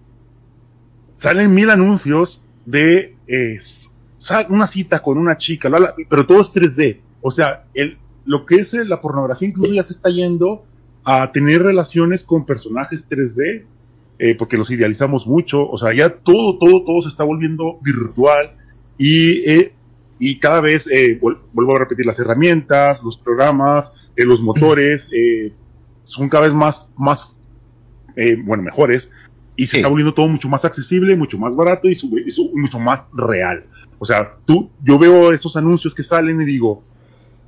salen mil anuncios de eh, una cita con una chica, pero todo es 3D. O sea, lo que es la pornografía incluso ya se está yendo a tener relaciones con personajes 3D, eh, porque los idealizamos mucho, o sea, ya todo, todo, todo se está volviendo virtual y, eh, y cada vez, eh, vuelvo a repetir, las herramientas, los programas, eh, los motores, eh, son cada vez más, más, eh, bueno, mejores y se sí. está volviendo todo mucho más accesible, mucho más barato y, su, y su, mucho más real. O sea, tú, yo veo esos anuncios que salen y digo,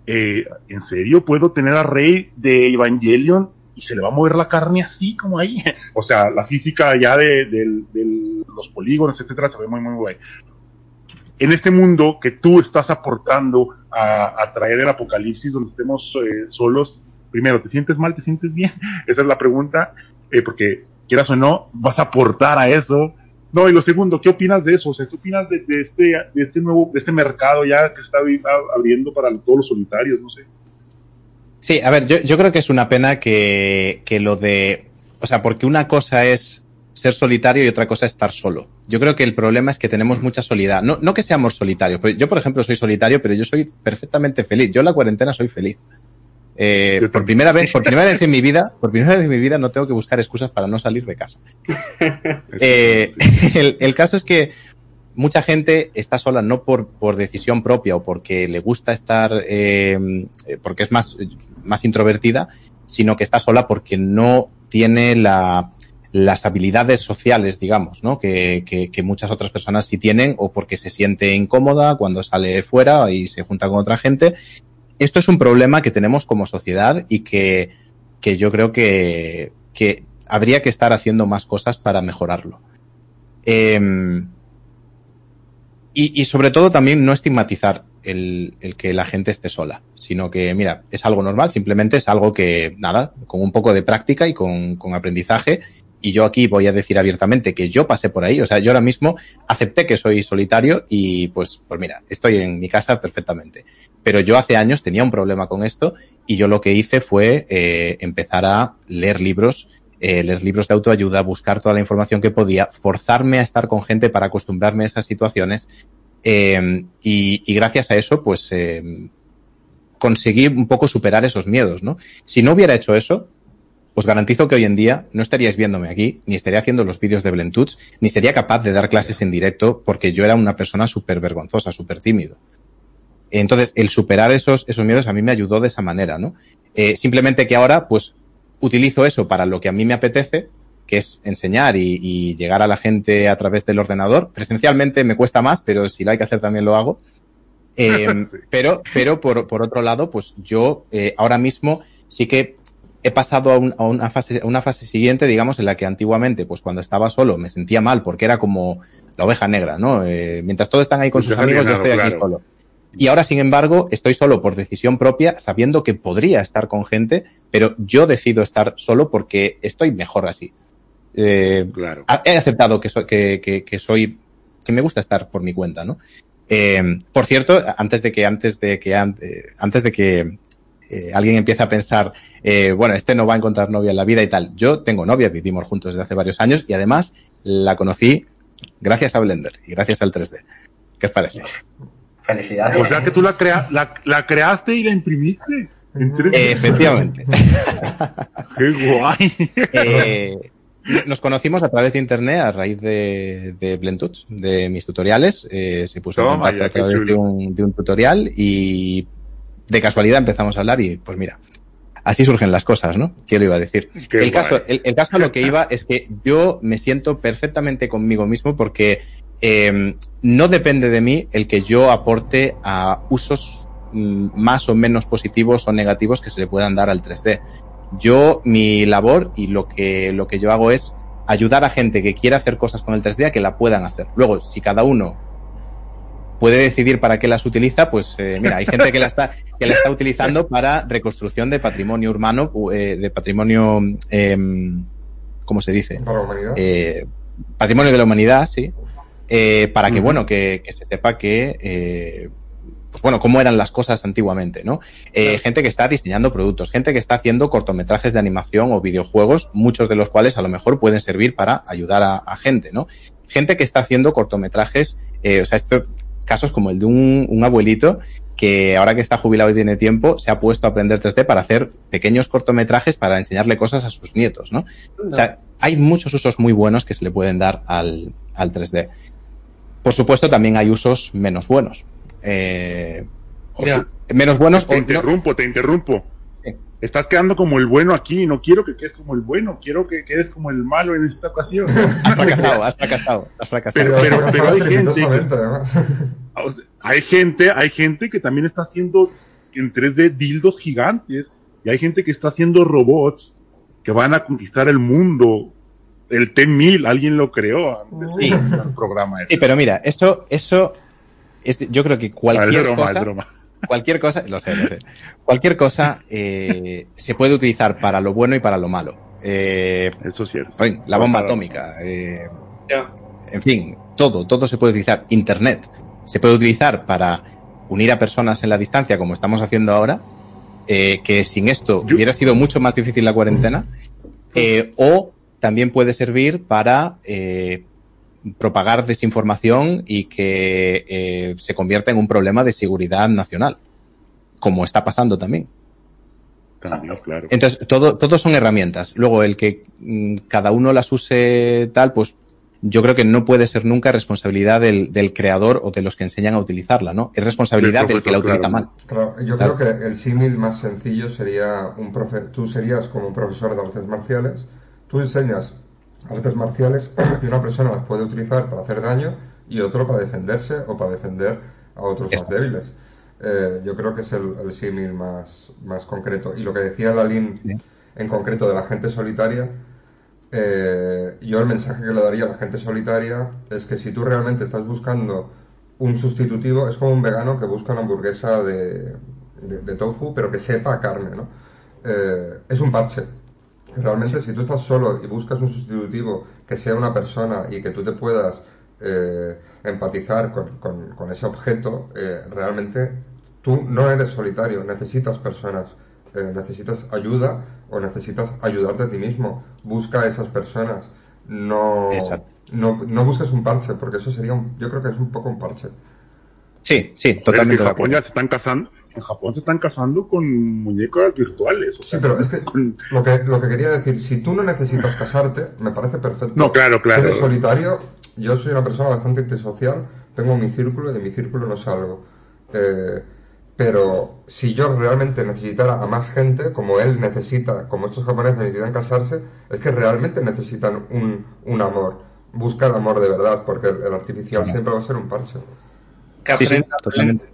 eh, ¿en serio puedo tener a Rey de Evangelion y se le va a mover la carne así como ahí? o sea, la física ya de, de, de los polígonos, etcétera, se ve muy, muy guay. En este mundo que tú estás aportando a, a traer el apocalipsis donde estemos eh, solos, primero, ¿te sientes mal? ¿Te sientes bien? Esa es la pregunta, eh, porque quieras o no, vas a aportar a eso. No, y lo segundo, ¿qué opinas de eso? O sea, ¿qué opinas de, este, de este nuevo, de este mercado ya que se está abriendo para todos los solitarios? No sé. Sí, a ver, yo, yo creo que es una pena que, que lo de, o sea, porque una cosa es ser solitario y otra cosa es estar solo. Yo creo que el problema es que tenemos mucha soledad. No, no que seamos solitarios. Yo, por ejemplo, soy solitario, pero yo soy perfectamente feliz. Yo en la cuarentena soy feliz. Eh, por primera vez, por primera vez en mi vida, por primera vez en mi vida no tengo que buscar excusas para no salir de casa. eh, el, el, caso es que mucha gente está sola no por, por decisión propia o porque le gusta estar, eh, porque es más, más introvertida, sino que está sola porque no tiene la, las habilidades sociales, digamos, ¿no? Que, que, que, muchas otras personas sí tienen o porque se siente incómoda cuando sale fuera y se junta con otra gente esto es un problema que tenemos como sociedad y que, que yo creo que, que, habría que estar haciendo más cosas para mejorarlo. Eh, y, y, sobre todo también no estigmatizar el, el, que la gente esté sola, sino que, mira, es algo normal, simplemente es algo que, nada, con un poco de práctica y con, con aprendizaje y yo aquí voy a decir abiertamente que yo pasé por ahí, o sea, yo ahora mismo acepté que soy solitario y pues, pues mira, estoy en mi casa perfectamente. Pero yo hace años tenía un problema con esto y yo lo que hice fue eh, empezar a leer libros, eh, leer libros de autoayuda, buscar toda la información que podía, forzarme a estar con gente para acostumbrarme a esas situaciones eh, y, y, gracias a eso, pues eh, conseguí un poco superar esos miedos, ¿no? Si no hubiera hecho eso, os garantizo que hoy en día no estaríais viéndome aquí, ni estaría haciendo los vídeos de Blentuts, ni sería capaz de dar clases en directo porque yo era una persona súper vergonzosa, súper tímido. Entonces, el superar esos, esos miedos a mí me ayudó de esa manera, ¿no? Eh, simplemente que ahora, pues, utilizo eso para lo que a mí me apetece, que es enseñar y, y, llegar a la gente a través del ordenador. Presencialmente me cuesta más, pero si lo hay que hacer también lo hago. Eh, pero, pero por, por otro lado, pues yo eh, ahora mismo sí que he pasado a, una, fase, a una fase siguiente, digamos, en la que antiguamente, pues cuando estaba solo me sentía mal porque era como la oveja negra, ¿no? Eh, mientras todos están ahí con sus amigos, yo estoy aquí solo. Y ahora, sin embargo, estoy solo por decisión propia, sabiendo que podría estar con gente, pero yo decido estar solo porque estoy mejor así. Eh, claro. He aceptado que soy, que, que, soy, que me gusta estar por mi cuenta, ¿no? Eh, por cierto, antes de que, antes de que, antes de que eh, alguien empieza a pensar, eh, bueno, este no va a encontrar novia en la vida y tal. Yo tengo novia, vivimos juntos desde hace varios años y además la conocí gracias a Blender y gracias al 3D. ¿Qué os parece? Felicidades. O sea que tú la, crea la, creaste y la imprimiste. efectivamente. Qué guay. Eh, nos conocimos a través de internet a raíz de, de de mis tutoriales. se puso en contacto a través de un, de un, tutorial y de casualidad empezamos a hablar y pues mira, así surgen las cosas, ¿no? ¿Qué lo iba a decir? el caso, el, caso a lo que iba es que yo me siento perfectamente conmigo mismo porque eh, no depende de mí el que yo aporte a usos mm, más o menos positivos o negativos que se le puedan dar al 3D. Yo, mi labor y lo que, lo que yo hago es ayudar a gente que quiera hacer cosas con el 3D a que la puedan hacer. Luego, si cada uno puede decidir para qué las utiliza, pues eh, mira, hay gente que la está que la está utilizando para reconstrucción de patrimonio urbano, eh, de patrimonio, eh, ¿cómo se dice? Eh, patrimonio de la humanidad, sí. Eh, para que, bueno, que, que, se sepa que, pues bueno, cómo eran las cosas antiguamente, ¿no? Gente que está diseñando productos, gente que está haciendo cortometrajes de animación o videojuegos, muchos de los cuales a lo mejor pueden servir para ayudar a, a gente, ¿no? Gente que está haciendo cortometrajes, o sea, esto casos como el de un, abuelito que ahora que está jubilado y tiene tiempo, se ha puesto a aprender 3D para hacer pequeños cortometrajes para enseñarle cosas a sus nietos, ¿no? O sea, hay muchos usos muy buenos que se le pueden dar al, al 3D. Por supuesto, también hay usos menos buenos. Eh, menos buenos. Te interrumpo, te interrumpo estás quedando como el bueno aquí, no quiero que quedes como el bueno, quiero que quedes como el malo en esta ocasión. Has fracasado, has fracasado, has fracasado. Pero, pero, hay gente, hay gente, hay gente que también está haciendo en 3D dildos gigantes y hay gente que está haciendo robots que van a conquistar el mundo. El T-1000, alguien lo creó antes sí. programa. Sí, pero mira, esto, eso, es, yo creo que cualquier broma, cosa, broma cualquier cosa, lo sé, lo sé. Cualquier cosa eh, se puede utilizar para lo bueno y para lo malo. Eh, Eso es cierto. La bomba atómica. Eh, En fin, todo, todo se puede utilizar. Internet se puede utilizar para unir a personas en la distancia, como estamos haciendo ahora. Eh, que sin esto hubiera sido mucho más difícil la cuarentena. Eh, o también puede servir para eh, propagar desinformación y que eh, se convierta en un problema de seguridad nacional, como está pasando también. claro. Entonces, todo, todo son herramientas. Luego, el que mm, cada uno las use tal, pues yo creo que no puede ser nunca responsabilidad del, del creador o de los que enseñan a utilizarla, ¿no? Es responsabilidad del que la utiliza mal. yo creo que el símil más sencillo sería un profe tú serías como un profesor de artes marciales, tú enseñas artes marciales y una persona las puede utilizar para hacer daño y otro para defenderse o para defender a otros más débiles. Eh, yo creo que es el, símil más, más concreto. Y lo que decía Lalín en concreto de la gente solitaria, eh, yo el mensaje que le daría a la gente solitaria es que si tú realmente estás buscando un sustitutivo, es como un vegano que busca una hamburguesa de, de, tofu, pero que sepa carne, ¿no? Eh, es un parche. Realmente, si tú estás solo y buscas un sustitutivo que sea una persona y que tú te puedas eh, empatizar con, ese objeto, eh, realmente tú no eres solitario, necesitas personas, eh, necesitas ayuda o necesitas ayudarte a ti mismo. Busca a esas personas, no, no, no busques un parche, porque eso sería, un, yo creo que es un poco un parche. Sí, sí, totalmente. En Japón ya se están casando, en Japón se están casando con muñecas virtuales. O sea, sí, pero es que lo, que lo que quería decir, si tú no necesitas casarte, me parece perfecto. No, claro, claro. eres solitario, yo soy una persona bastante antisocial, tengo mi círculo y de mi círculo no salgo. Eh, pero si yo realmente necesitara a más gente, como él necesita, como estos japoneses necesitan casarse, es que realmente necesitan un, un amor. Buscan amor de verdad, porque el, artificial siempre va a ser un parche. Sí, sí, totalmente.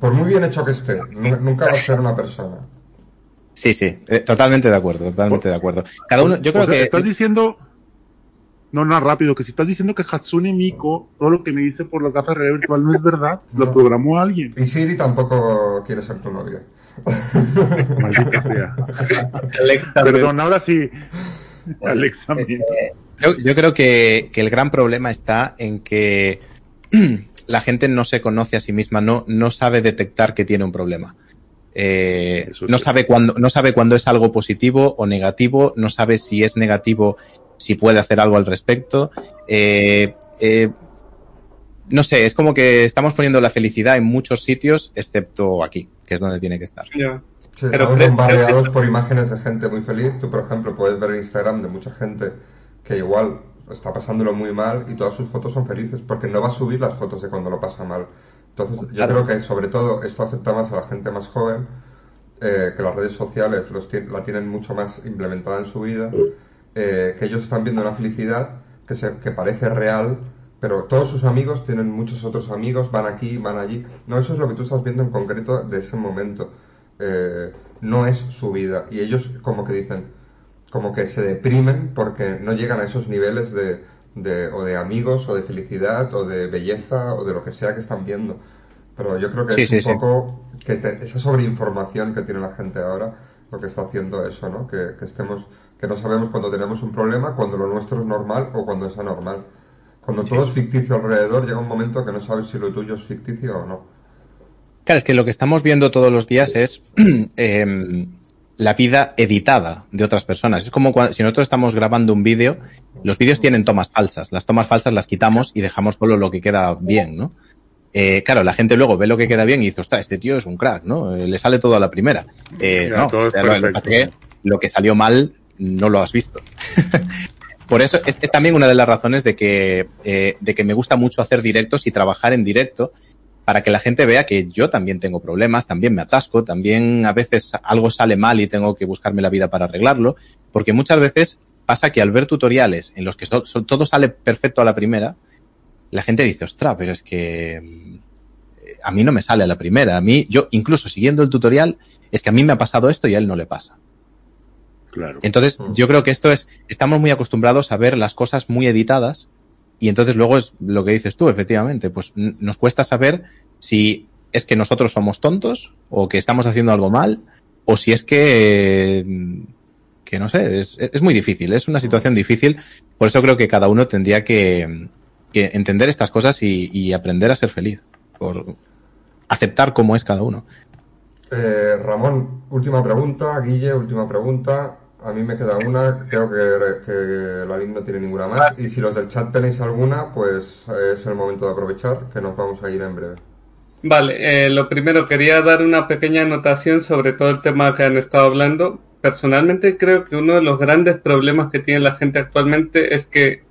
Por muy bien hecho que esté, nunca va a ser una persona. Sí, sí, eh, totalmente de acuerdo, totalmente de acuerdo. Cada uno, yo creo O sea, que Estás diciendo. No, no, rápido, que si estás diciendo que Hatsune Miku, todo lo que me dice por las gafas de realidad virtual no es verdad, lo programó alguien. Y Siri tampoco quiere ser tu novia. Maldita sea. Alexa, Perdón, ahora sí. Alexa, mira. Yo, yo creo que, que el gran problema está en que la gente no se conoce a sí misma, no, no sabe detectar que tiene un problema. Eh, no sabe cuándo, no sabe cuándo es algo positivo o negativo, no sabe si es negativo, si puede hacer algo al respecto. Eh, eh, no sé, es como que estamos poniendo la felicidad en muchos sitios, excepto aquí, que es donde tiene que estar. ya. Sí, Pero bombardeados por imágenes de gente muy feliz. Tú, por ejemplo, puedes ver Instagram de mucha gente que igual está pasándolo muy mal y todas sus fotos son felices porque no va a subir las fotos de cuando lo pasa mal. Entonces, yo Claro. creo que sobre todo esto afecta más a la gente más joven, eh, que las redes sociales los la tienen mucho más implementada en su vida, eh, que ellos están viendo una felicidad que, se, que parece real, pero todos sus amigos tienen muchos otros amigos, van aquí, van allí. No, eso es lo que tú estás viendo en concreto de ese momento. Eh, no es su vida. Y ellos como que dicen, como que se deprimen porque no llegan a esos niveles de, de- o de amigos, o de felicidad, o de belleza, o de lo que sea que están viendo. Pero yo creo que Sí, es sí, un sí. poco que te- esa sobreinformación que tiene la gente ahora, lo que está haciendo eso, ¿no? Que, que estemos, que no sabemos cuando tenemos un problema, cuando lo nuestro es normal o cuando es anormal. Cuando todo es ficticio alrededor, llega un momento que no sabes si lo tuyo es ficticio o no. Claro, es que lo que estamos viendo todos los días es em, la vida editada de otras personas. Es como cuando, si nosotros estamos grabando un vídeo, los vídeos tienen tomas falsas. Las tomas falsas las quitamos y dejamos solo lo que queda bien, ¿no? Eh, claro, la gente luego ve lo que queda bien y dice, ostras, este tío es un crack, ¿no? Eh, le sale todo a la primera. Eh, no, o sea, lo- que, lo que salió mal no lo has visto. Por eso es, es también una de las razones de que, de que me gusta mucho hacer directos y trabajar en directo para que la gente vea que yo también tengo problemas, también me atasco, también a veces algo sale mal y tengo que buscarme la vida para arreglarlo, porque muchas veces pasa que al ver tutoriales en los que todo sale perfecto a la primera, la gente dice, ostra, pero es que mm, a mí no me sale a la primera, a mí, yo incluso siguiendo el tutorial, es que a mí me ha pasado esto y a él no le pasa. Claro. Entonces, Mm. yo creo que esto es, estamos muy acostumbrados a ver las cosas muy editadas y entonces luego es lo que dices tú, efectivamente, pues nos cuesta saber si es que nosotros somos tontos o que estamos haciendo algo mal o si es que, que no sé, es, es muy difícil, es una situación difícil, por eso creo que cada uno tendría que, entender estas cosas y, y aprender a ser feliz, por aceptar cómo es cada uno. Eh, Ramón, última pregunta. Guille, última pregunta. A mí me queda una. Creo que, que la link no tiene ninguna más. Y si los del chat tenéis alguna, pues eh, es el momento de aprovechar, que nos vamos a ir en breve. Vale, eh, lo primero, quería dar una pequeña anotación sobre todo el tema que han estado hablando. Personalmente creo que uno de los grandes problemas que tiene la gente actualmente es que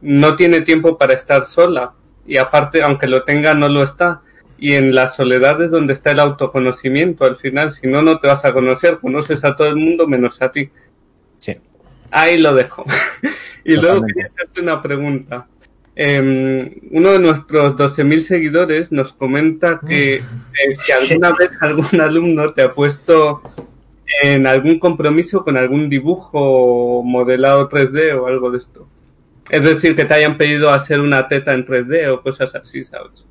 no tiene tiempo para estar sola y aparte, aunque lo tenga, no lo está. Y en la soledad es donde está el autoconocimiento al final, si no, no te vas a conocer, conoces a todo el mundo menos a ti. Sí. Ahí lo dejo. y luego quería hacerte una pregunta. Eh, uno de nuestros 12.000 seguidores nos comenta que eh, si alguna vez algún alumno te ha puesto en algún compromiso con algún dibujo modelado 3D o algo de esto. Es decir, que te hayan pedido hacer una teta en 3D o cosas así, ¿sabes?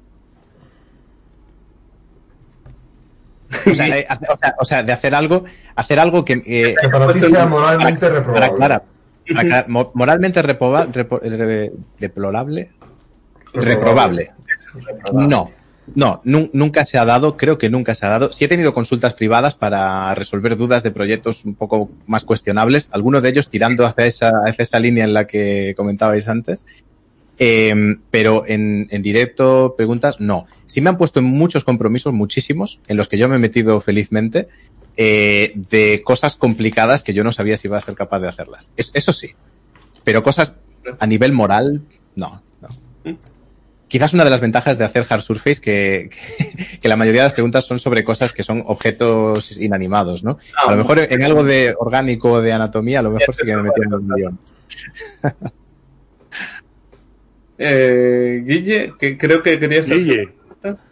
O sea, eh, o sea, o sea, de hacer algo, hacer algo que, eh, Que para ti sea moralmente para reprobable. para moralmente reproba- re- deplorable, reprobable. No, no, nu- nunca se ha dado, creo que nunca se ha dado. Sí he tenido consultas privadas para resolver dudas de proyectos un poco más cuestionables, algunos de ellos tirando hacia esa, hacia esa línea en la que comentabais antes. Eh, pero en, en directo, preguntas, no. Sí me han puesto en muchos compromisos, muchísimos, en los que yo me he metido felizmente, eh, de cosas complicadas que yo no sabía si iba a ser capaz de hacerlas. Es- eso sí. Pero cosas a nivel moral, no. no. Quizás una de las ventajas de hacer hard surface que, que, que la mayoría de las preguntas son sobre cosas que son objetos inanimados, ¿no? A lo mejor en algo de orgánico o de anatomía, a lo mejor sí que me metí en los millones. Eh, Guille, que creo que querías hacer Guille,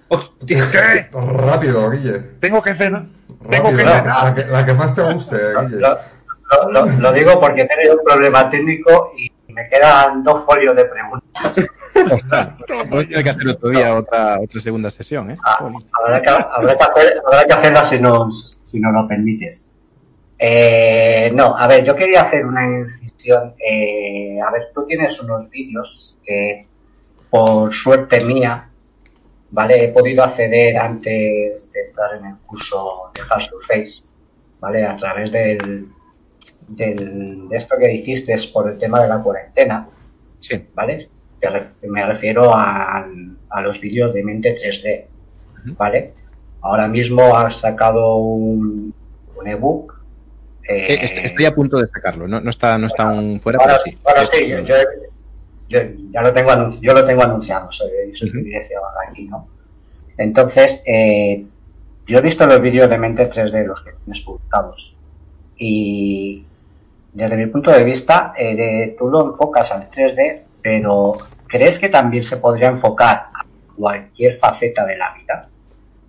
Hostia. Rápido, Guille. tengo que cenar. Tengo que ganar. la, que, la que más te guste, Guille. Lo, lo- lo- lo digo porque he tenido un problema técnico y me quedan dos folios de preguntas. Vamos a tener que hacer otro día otra, otra segunda sesión, ¿eh? Ah, habrá, que, habrá que hacer- habrá que hacerla si nos, si nos lo permites. Eh, no, a ver, yo quería hacer una incisión. eh, a ver, tú tienes unos vídeos que, por suerte mía, ¿vale? He podido acceder antes de entrar en el curso de Hard Surface, ¿vale? A través del, del, de esto que dijiste por el tema de la cuarentena. Sí. ¿vale? Me refiero a, a los vídeos de mente 3D, ¿vale? Ahora mismo has sacado un, un ebook. Eh, Eh, est- Estoy a punto de sacarlo, no, no está, no está aún fuera, bueno, pero sí. bueno, sí, yo, yo- yo ya lo tengo anunci- yo lo tengo anunciado, soy, soy Ujú. privilegiado aquí, ¿no? Entonces, eh, yo he visto los vídeos de mente 3D, los que tienes publicados, y desde mi punto de vista, eh, de- tú lo enfocas al 3D, pero ¿crees que también se podría enfocar a cualquier faceta de la vida?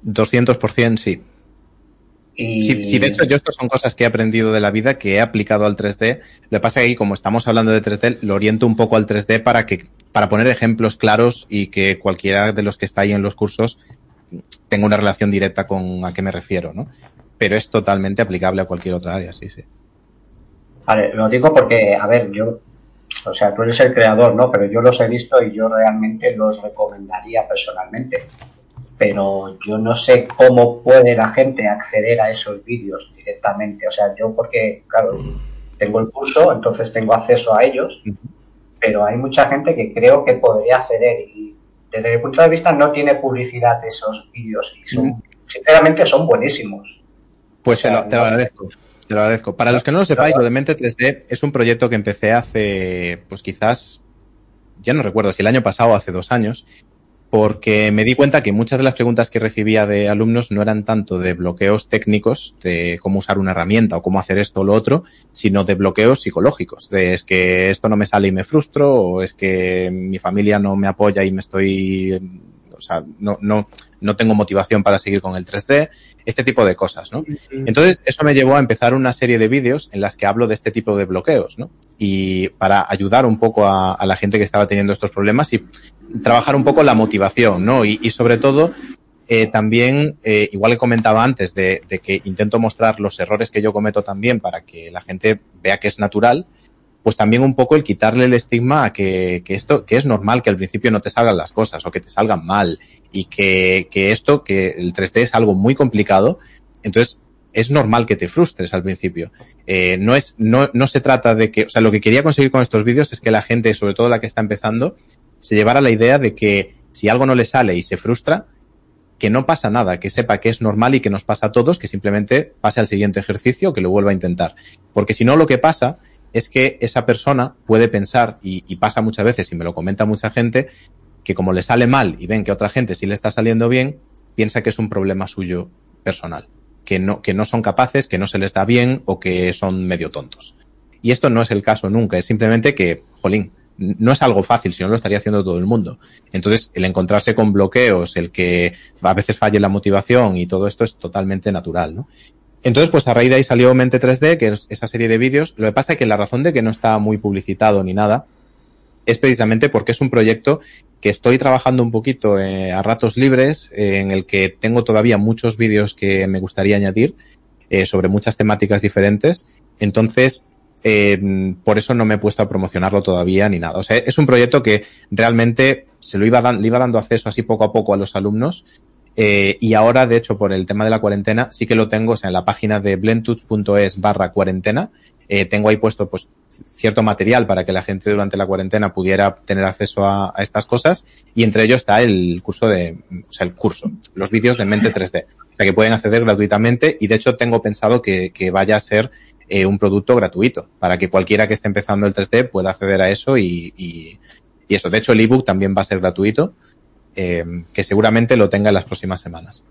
200% sí. Y... Sí, sí, de hecho, yo estas son cosas que he aprendido de la vida, que he aplicado al 3D. Lo que pasa es que ahí, como estamos hablando de 3D, lo oriento un poco al 3D para que, para poner ejemplos claros y que cualquiera de los que está ahí en los cursos tenga una relación directa con a qué me refiero, ¿no? Pero es totalmente aplicable a cualquier otra área, sí, sí. Vale, lo digo porque, a ver, yo, o sea, tú eres el creador, ¿no? Pero yo los he visto y yo realmente los recomendaría personalmente. Pero yo no sé cómo puede la gente acceder a esos vídeos directamente. O sea, yo porque, claro, tengo el curso, entonces tengo acceso a ellos, pero hay mucha gente que creo que podría acceder y desde mi punto de vista no tiene publicidad esos vídeos y son, sinceramente son buenísimos. Pues O sea, te, lo, te lo agradezco. Te lo agradezco. Para los que no lo sepáis, lo de Mente 3D es un proyecto que empecé hace, pues quizás, ya no recuerdo si el año pasado o hace dos años, porque me di cuenta que muchas de las preguntas que recibía de alumnos no eran tanto de bloqueos técnicos, de cómo usar una herramienta o cómo hacer esto o lo otro, sino de bloqueos psicológicos, de es que esto no me sale y me frustro, o es que mi familia no me apoya y me estoy, o sea, no, no, no tengo motivación para seguir con el 3D, este tipo de cosas, ¿no? Entonces, eso me llevó a empezar una serie de vídeos en las que hablo de este tipo de bloqueos, ¿no? Y para ayudar un poco a, a la gente que estaba teniendo estos problemas y trabajar un poco la motivación, ¿no? Y, sobre todo, eh, también, eh, igual que comentaba antes, de, que intento mostrar los errores que yo cometo también para que la gente vea que es natural, pues también un poco el quitarle el estigma a que, que esto, que es normal que al principio no te salgan las cosas o que te salgan mal y que, que esto, que el 3D es algo muy complicado, entonces es normal que te frustres al principio. Eh, no es, no, no se trata de que, o sea, lo que quería conseguir con estos vídeos es que la gente, sobre todo la que está empezando, se llevara la idea de que si algo no le sale y se frustra, que no pasa nada, que sepa que es normal y que nos pasa a todos, que simplemente pase al siguiente ejercicio, que lo vuelva a intentar. Porque si no, lo que pasa es que esa persona puede pensar, y, y pasa muchas veces, y me lo comenta mucha gente, que como le sale mal y ven que otra gente sí le está saliendo bien, piensa que es un problema suyo personal, que no, que no son capaces, que no se les da bien o que son medio tontos. Y esto no es el caso nunca, es simplemente que, jolín, no es algo fácil, si no lo estaría haciendo todo el mundo. Entonces, el encontrarse con bloqueos, el que a veces falle la motivación y todo esto es totalmente natural, ¿no? Entonces, pues a raíz de ahí salió Mente 3D, que es esa serie de vídeos. Lo que pasa es que la razón de que no está muy publicitado ni nada es precisamente porque es un proyecto que estoy trabajando un poquito eh, a ratos libres, eh, en el que tengo todavía muchos vídeos que me gustaría añadir eh, sobre muchas temáticas diferentes. Entonces, eh, por eso no me he puesto a promocionarlo todavía ni nada. O sea, es un proyecto que realmente se lo iba, dan, le iba dando acceso así poco a poco a los alumnos. Eh, y ahora, de hecho, por el tema de la cuarentena, sí que lo tengo, o sea, en la página de blentuts.es barra cuarentena, eh, tengo ahí puesto pues cierto material para que la gente durante la cuarentena pudiera tener acceso a, estas cosas y entre ellos está el curso de, o sea, el curso, los vídeos de Mente 3D, o sea que pueden acceder gratuitamente y de hecho tengo pensado que vaya a ser eh, un producto gratuito para que cualquiera que esté empezando el 3D pueda acceder a eso y, y, y eso. De hecho el ebook también va a ser gratuito, eh, que seguramente lo tenga en las próximas semanas.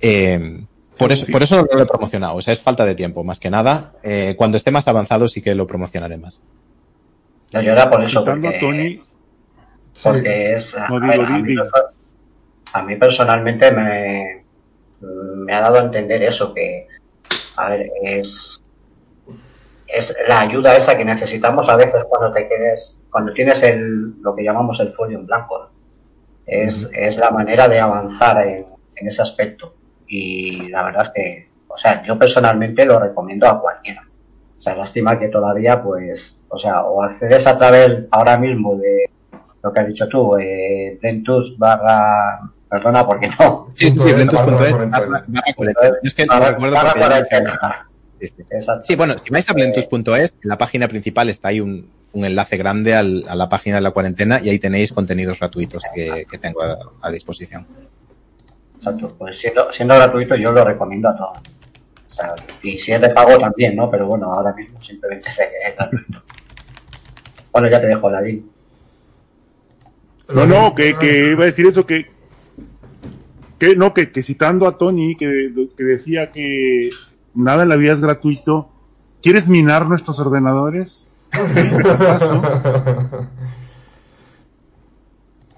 Eh, por eso, por eso no lo he promocionado. O sea, es falta de tiempo, más que nada. Eh, cuando esté más avanzado sí que lo promocionaré más. No, yo era por eso. Porque, Tony, porque es. A, a ver, digo, a di- mí, a mí personalmente me, me ha dado a entender eso, que, a ver, es, es la ayuda esa que necesitamos a veces cuando te quedes, cuando tienes el, lo que llamamos el folio en blanco. Es, es la manera de avanzar en, en ese aspecto. Y la verdad es que, o sea, yo personalmente lo recomiendo a cualquiera. O sea, lástima que todavía, pues, o sea, o accedes a través ahora mismo de lo que has dicho tú, eh, Bluetooth barra, perdona, porque no. Sí, sí, sí. Yo es que no Barra- recuerdo Sí, sí. Exacto. Sí, bueno, si vais a blentus.es, en la página principal está ahí un, un enlace grande al- a la página de la cuarentena y ahí tenéis contenidos gratuitos que, que tengo a, a disposición. Exacto, pues siendo, siendo gratuito yo lo recomiendo a todos. O sea, y si es de pago también, ¿no? Pero bueno, ahora mismo simplemente sé que es gratuito. Bueno, ya te dejo la link. No, no, que, que iba a decir eso, que, que no, que, que citando a Tony, que, que decía que nada en la vida es gratuito, ¿quieres minar nuestros ordenadores?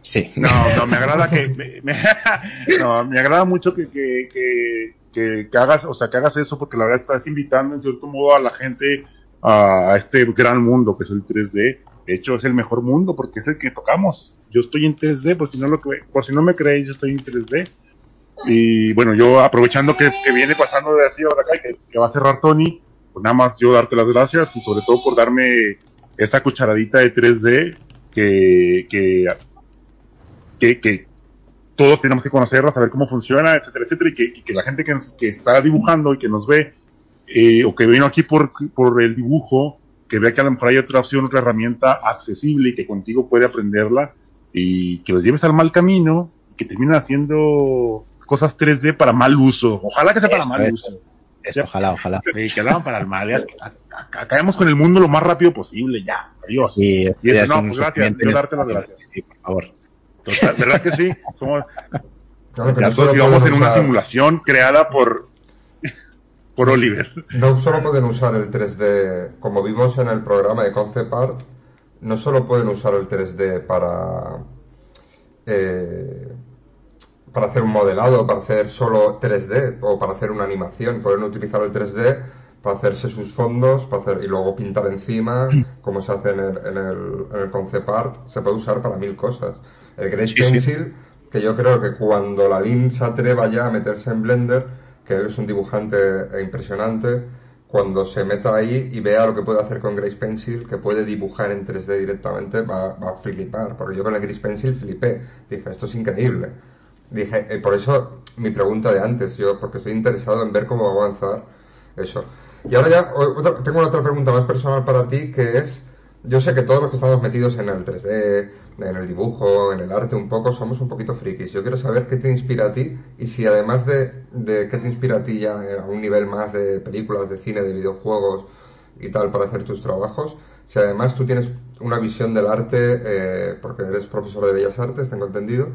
Sí. No, no, me agrada que, me, me- no, me agrada mucho que, que, que, hagas, o sea, que hagas eso porque la verdad estás invitando en cierto modo a la gente a, a este gran mundo que es el 3D. De hecho, es el mejor mundo porque es el que tocamos. Yo estoy en 3D, por si no lo por si no me creéis, yo estoy en 3D. Y bueno, yo aprovechando que, viene pasando de así ahora acá y que, va a cerrar Tony, pues nada más yo darte las gracias y sobre todo por darme esa cucharadita de 3D que, que que, todos tenemos que conocerla, saber cómo funciona, etcétera, etcétera, y que, que la gente que, nos- que está dibujando y que nos ve, eh, o que vino aquí por, por el dibujo, que vea que a lo mejor hay otra opción, otra herramienta accesible y que contigo puede aprenderla, y que los lleves al mal camino, y que terminen haciendo cosas 3D para mal uso. Ojalá que sea para Eso mal uso. Eso, ojalá, ojalá. Sí, que lo hagan para el mal. Ya, acabemos con el mundo lo más rápido posible, ya. Adiós. Y, eso, no, un pues gracias, yo darte las gracias. Sí, por favor. Total, ¿Verdad que sí? Somos, Claro, que Ya no todos solo vivamos pueden en una simulación creada por, por Oliver. No solo pueden usar el 3D, como vimos en el programa de Concept Art, no solo pueden usar el 3D para, eh, para hacer un modelado, para hacer solo 3D o para hacer una animación, pueden utilizar el 3D para hacerse sus fondos para hacer, y luego pintar encima, como se hace en el, en el, en el Concept Art, se puede usar para mil cosas. El Sí, sí. Pencil, que yo creo que cuando la Lin se atreva ya a meterse en Blender, que él es un dibujante impresionante, cuando se meta ahí y vea lo que puede hacer con Grace Pencil, que puede dibujar en 3D directamente, va, va a flipar. Porque yo con el Grace Pencil flipé. Dije, esto es increíble. Dije, eh, por eso mi pregunta de antes, yo, porque estoy interesado en ver cómo va a avanzar eso. Y ahora ya, otra- tengo otra pregunta más personal para ti, que es, yo sé que todos los que estamos metidos en el 3D, en el dibujo, en el arte un poco, somos un poquito frikis. Yo quiero saber qué te inspira a ti y si además de, de qué te inspira a ti ya eh, a un nivel más de películas, de cine, de videojuegos y tal para hacer tus trabajos, si además tú tienes una visión del arte, eh, porque eres profesor de Bellas Artes, tengo entendido.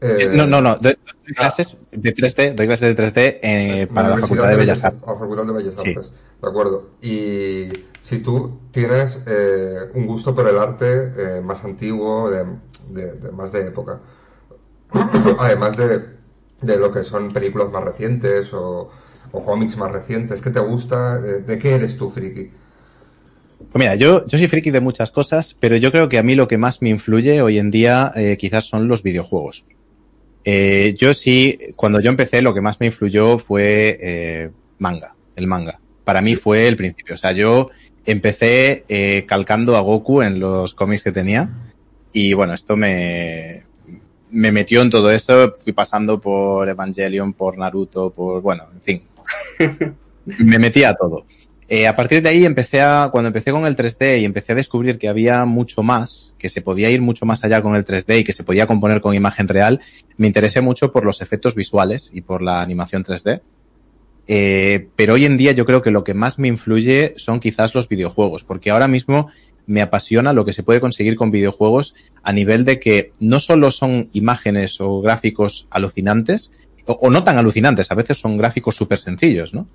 Eh, No, no, no. Doy doy clases de 3D, doy clases de 3D eh, para la Facultad de Bellas Artes. La Facultad de Bellas Sí. Artes, de acuerdo. Y si tú tienes eh, un gusto por el arte más antiguo, de, de- de- más de época, además de, de lo que son películas más recientes o, o cómics más recientes, ¿qué te gusta? ¿De qué eres tú, friki? Pues mira, yo, yo soy friki de muchas cosas, pero yo creo que a mí lo que más me influye hoy en día quizás son los videojuegos. Eh, yo sí, cuando yo empecé, lo que más me influyó fue eh, manga, el manga. Para mí fue el principio. O sea, yo empecé eh, calcando a Goku en los cómics que tenía y bueno, esto me, me metió en todo eso. Fui pasando por Evangelion, por Naruto, por, bueno, en fin. me metí a todo. Eh, a partir de ahí empecé a, cuando empecé con el 3D y empecé a descubrir que había mucho más, que se podía ir mucho más allá con el 3D y que se podía componer con imagen real, me interesé mucho por los efectos visuales y por la animación 3D. Eh, pero hoy en día yo creo que lo que más me influye son quizás los videojuegos, porque ahora mismo me apasiona lo que se puede conseguir con videojuegos a nivel de que no solo son imágenes o gráficos alucinantes, o, o no tan alucinantes, a veces son gráficos súper sencillos, ¿no?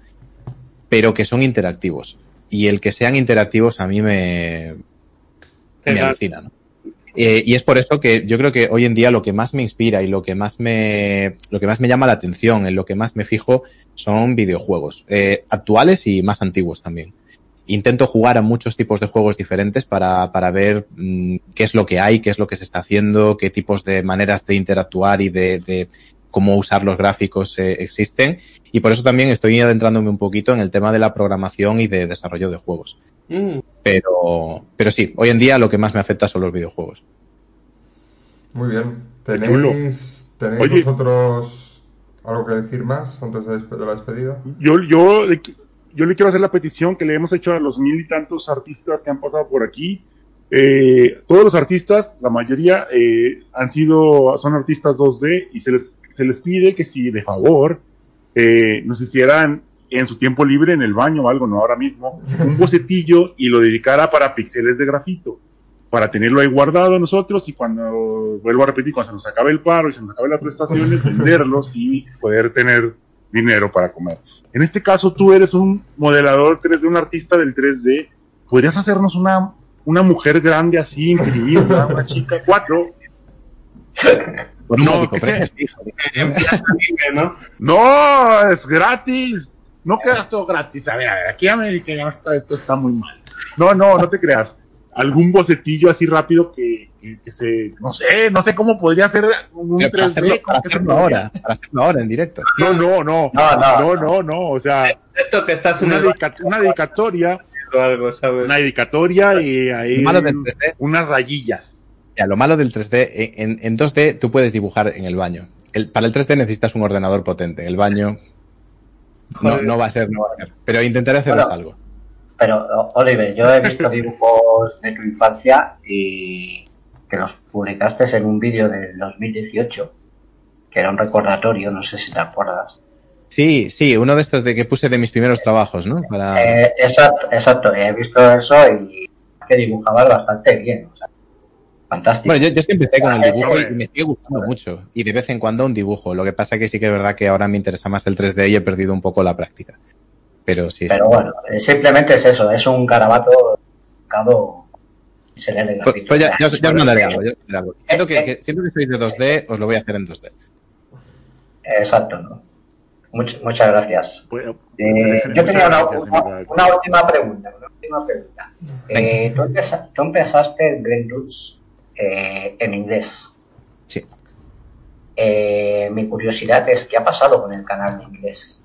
Pero que son interactivos. Y el que sean interactivos a mí me, me alucina, ¿no? Eh, y es por eso que yo creo que hoy en día lo que más me inspira y lo que más me, lo que más me llama la atención, en lo que más me fijo, son videojuegos, eh, actuales y más antiguos también. Intento jugar a muchos tipos de juegos diferentes para, para ver mm, qué es lo que hay, qué es lo que se está haciendo, qué tipos de maneras de interactuar y de, de cómo usar los gráficos eh, existen. Y por eso también estoy adentrándome un poquito en el tema de la programación y de desarrollo de juegos. Mm. Pero, pero sí, hoy en día lo que más me afecta son los videojuegos. Muy bien. ¿Tenéis, ¿tenéis Oye. vosotros algo que decir más antes de, la despedida? Yo, yo, le- yo le quiero hacer la petición que le hemos hecho a los mil y tantos artistas que han pasado por aquí. Eh, todos los artistas, la mayoría, eh, han sido, son artistas 2D y se les, se les pide que si de favor eh, nos hicieran en su tiempo libre en el baño o algo, no ahora mismo, un bocetillo y lo dedicara para píxeles de grafito, para tenerlo ahí guardado nosotros y cuando, vuelvo a repetir, cuando se nos acabe el paro y se nos acabe las prestaciones, venderlos y poder tener dinero para comer. En este caso, tú eres un modelador 3D, un artista del 3D. ¿Podrías hacernos una, una mujer grande así, imprimirla, una chica 4? No, precio, anime, ¿no? No, es gratis. No quedas todo gratis. A ver, a ver, aquí América ya está, esto está muy mal. No, no, no te creas. Algún bocetillo así rápido que, que, que se, no sé, no sé cómo podría ser un Pero para 3D. hacerlo, ¿cómo para hacerlo ahora, para hacerlo ahora en directo. No, no, no, No, no, no, no, no, o sea, Esto que estás una, dedica- una dedicatoria, o algo, ¿sabes? una dedicatoria y ahí 3D, unas rayillas. Lo malo del 3D, en, en 2D tú puedes dibujar en el baño. El- para el 3D necesitas un ordenador potente. En el baño no, no va a ser, no va a ser. Pero intentaré haceros Bueno. algo. Pero, Oliver, yo he visto dibujos de tu infancia y que los publicaste en un vídeo del 2018, que era un recordatorio, no sé si te acuerdas. Sí, sí, uno de estos de que puse de mis primeros trabajos, ¿no? Para... Eh, exacto, exacto, he visto eso y que dibujabas bastante bien, o sea, fantástico. Bueno, yo, yo es que empecé con el dibujo y es. me sigue gustando mucho. Y de vez en cuando un dibujo. Lo que pasa que sí que es verdad que ahora me interesa más el 3D y he perdido un poco la práctica. Pero sí, sí. Pero bueno, eh, simplemente es eso, es un garabato dedicado y se le de Pues, pues ya, os, ya os mandaré algo. ya os mandaré algo. Siento que, que- siento que sois de 2D, os lo voy a hacer en 2D. Exacto, ¿no? Much- muchas gracias. Eh, yo tenía una, última pregunta. Una última pregunta. Eh, tú, empeza- tú empezaste en Green Roots eh, en inglés. Sí. Eh, mi curiosidad es qué ha pasado con el canal de inglés.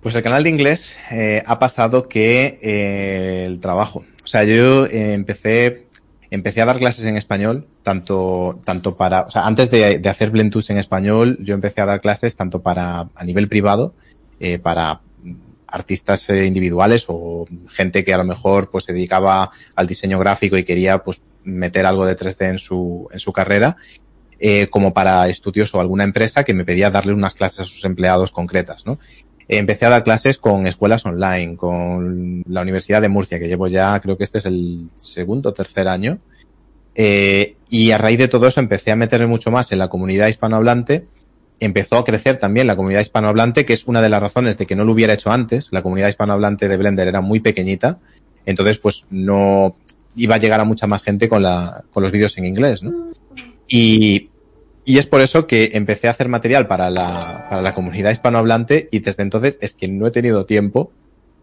Pues el canal de inglés eh, ha pasado que el trabajo. O sea, yo empecé, empecé a dar clases en español, tanto, tanto para, o sea, antes de, de hacer Blentus en español, yo empecé a dar clases tanto para, a nivel privado, eh, para artistas individuales o gente que a lo mejor pues se dedicaba al diseño gráfico y quería pues meter algo de 3D en su, en su carrera, eh, como para estudios o alguna empresa que me pedía darle unas clases a sus empleados concretas, ¿no? empecé a dar clases con escuelas online, con la Universidad de Murcia, que llevo ya, creo que este es el segundo o tercer año. Eh, y a raíz de todo eso empecé a meterme mucho más en la comunidad hispanohablante. Empezó a crecer también la comunidad hispanohablante, que es una de las razones de que no lo hubiera hecho antes. La comunidad hispanohablante de Blender era muy pequeñita. Entonces, pues no iba a llegar a mucha más gente con, la, con los vídeos en inglés, ¿no? Y, y es por eso que empecé a hacer material para la, para la comunidad hispanohablante y desde entonces es que no he tenido tiempo,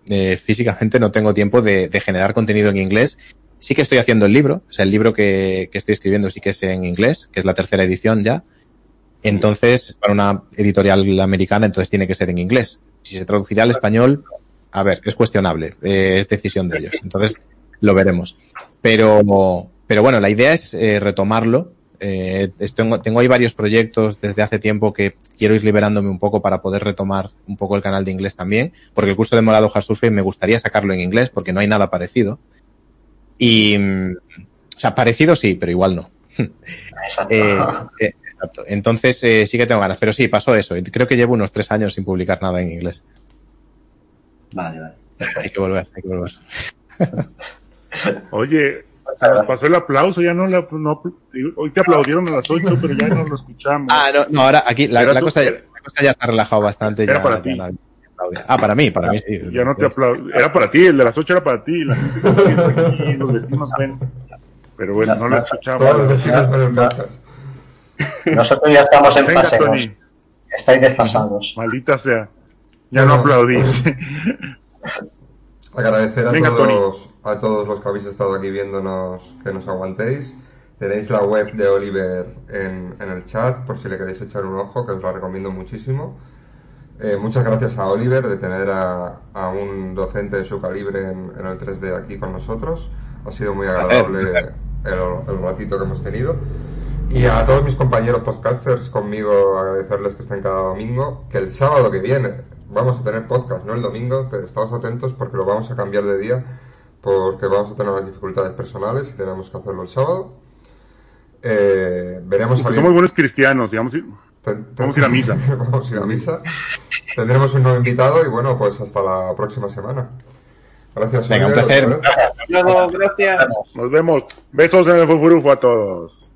eh, físicamente no tengo tiempo de, de, generar contenido en inglés. Sí que estoy haciendo el libro, o sea, el libro que, que, estoy escribiendo sí que es en inglés, que es la tercera edición ya. Entonces, para una editorial americana, entonces tiene que ser en inglés. Si se traducirá al español, a ver, es cuestionable, eh, es decisión de ellos. Entonces, lo veremos. Pero, pero bueno, la idea es eh, retomarlo eh, tengo, tengo ahí varios proyectos desde hace tiempo que quiero ir liberándome un poco para poder retomar un poco el canal de inglés también, porque el curso de Morado Hard Surfing me gustaría sacarlo en inglés porque no hay nada parecido. Y, o sea, parecido sí, pero igual no. Exacto. eh, eh, exacto. Entonces sí que tengo ganas, pero sí, pasó eso. Creo que llevo unos tres años sin publicar nada en inglés. Vale, vale. Hay que volver, hay que volver. Oye, pasó el aplauso, ya no, la, no, hoy te aplaudieron a las 8, pero ya no lo escuchamos. Ah, no, no ahora aquí la, la, cosa, la cosa, ya está relajado bastante. Era ya, para ya ti. nadie ah, para mí, para mí sí. Ya no te aplaudí. Era para ti, el de las 8 era para ti. La gente aquí, los vecinos ven. Pero bueno, no, lo escuchamos. Todos los vecinos ven el no. podcast. Nosotros ya estamos en Venga, fase Tony. 2. Estáis desfasados. Maldita sea. Ya no aplaudís. Agradecer a Venga, todos, a todos los que habéis estado aquí viéndonos que nos aguantéis. Tenéis la web de Oliver en, en el chat por si le queréis echar un ojo, que os la recomiendo muchísimo. Eh, muchas gracias a Oliver de tener a, a un docente de su calibre en, en el 3D aquí con nosotros. Ha sido muy agradable el, el ratito que hemos tenido. Y a todos mis compañeros podcasters conmigo agradecerles que estén cada domingo, que el sábado que viene vamos a tener podcast, no el domingo, que estamos atentos porque lo vamos a cambiar de día porque vamos a tener unas dificultades personales y tenemos que hacerlo el sábado. Eh, veremos salir- somos buenos cristianos y vamos a ir- a ir a misa. vamos a ir a misa. Tendremos un nuevo invitado y bueno, pues hasta la próxima semana. Gracias. Venga, un placer. vez. Luego, gracias. Nos vemos. Besos en el fufurufo a todos.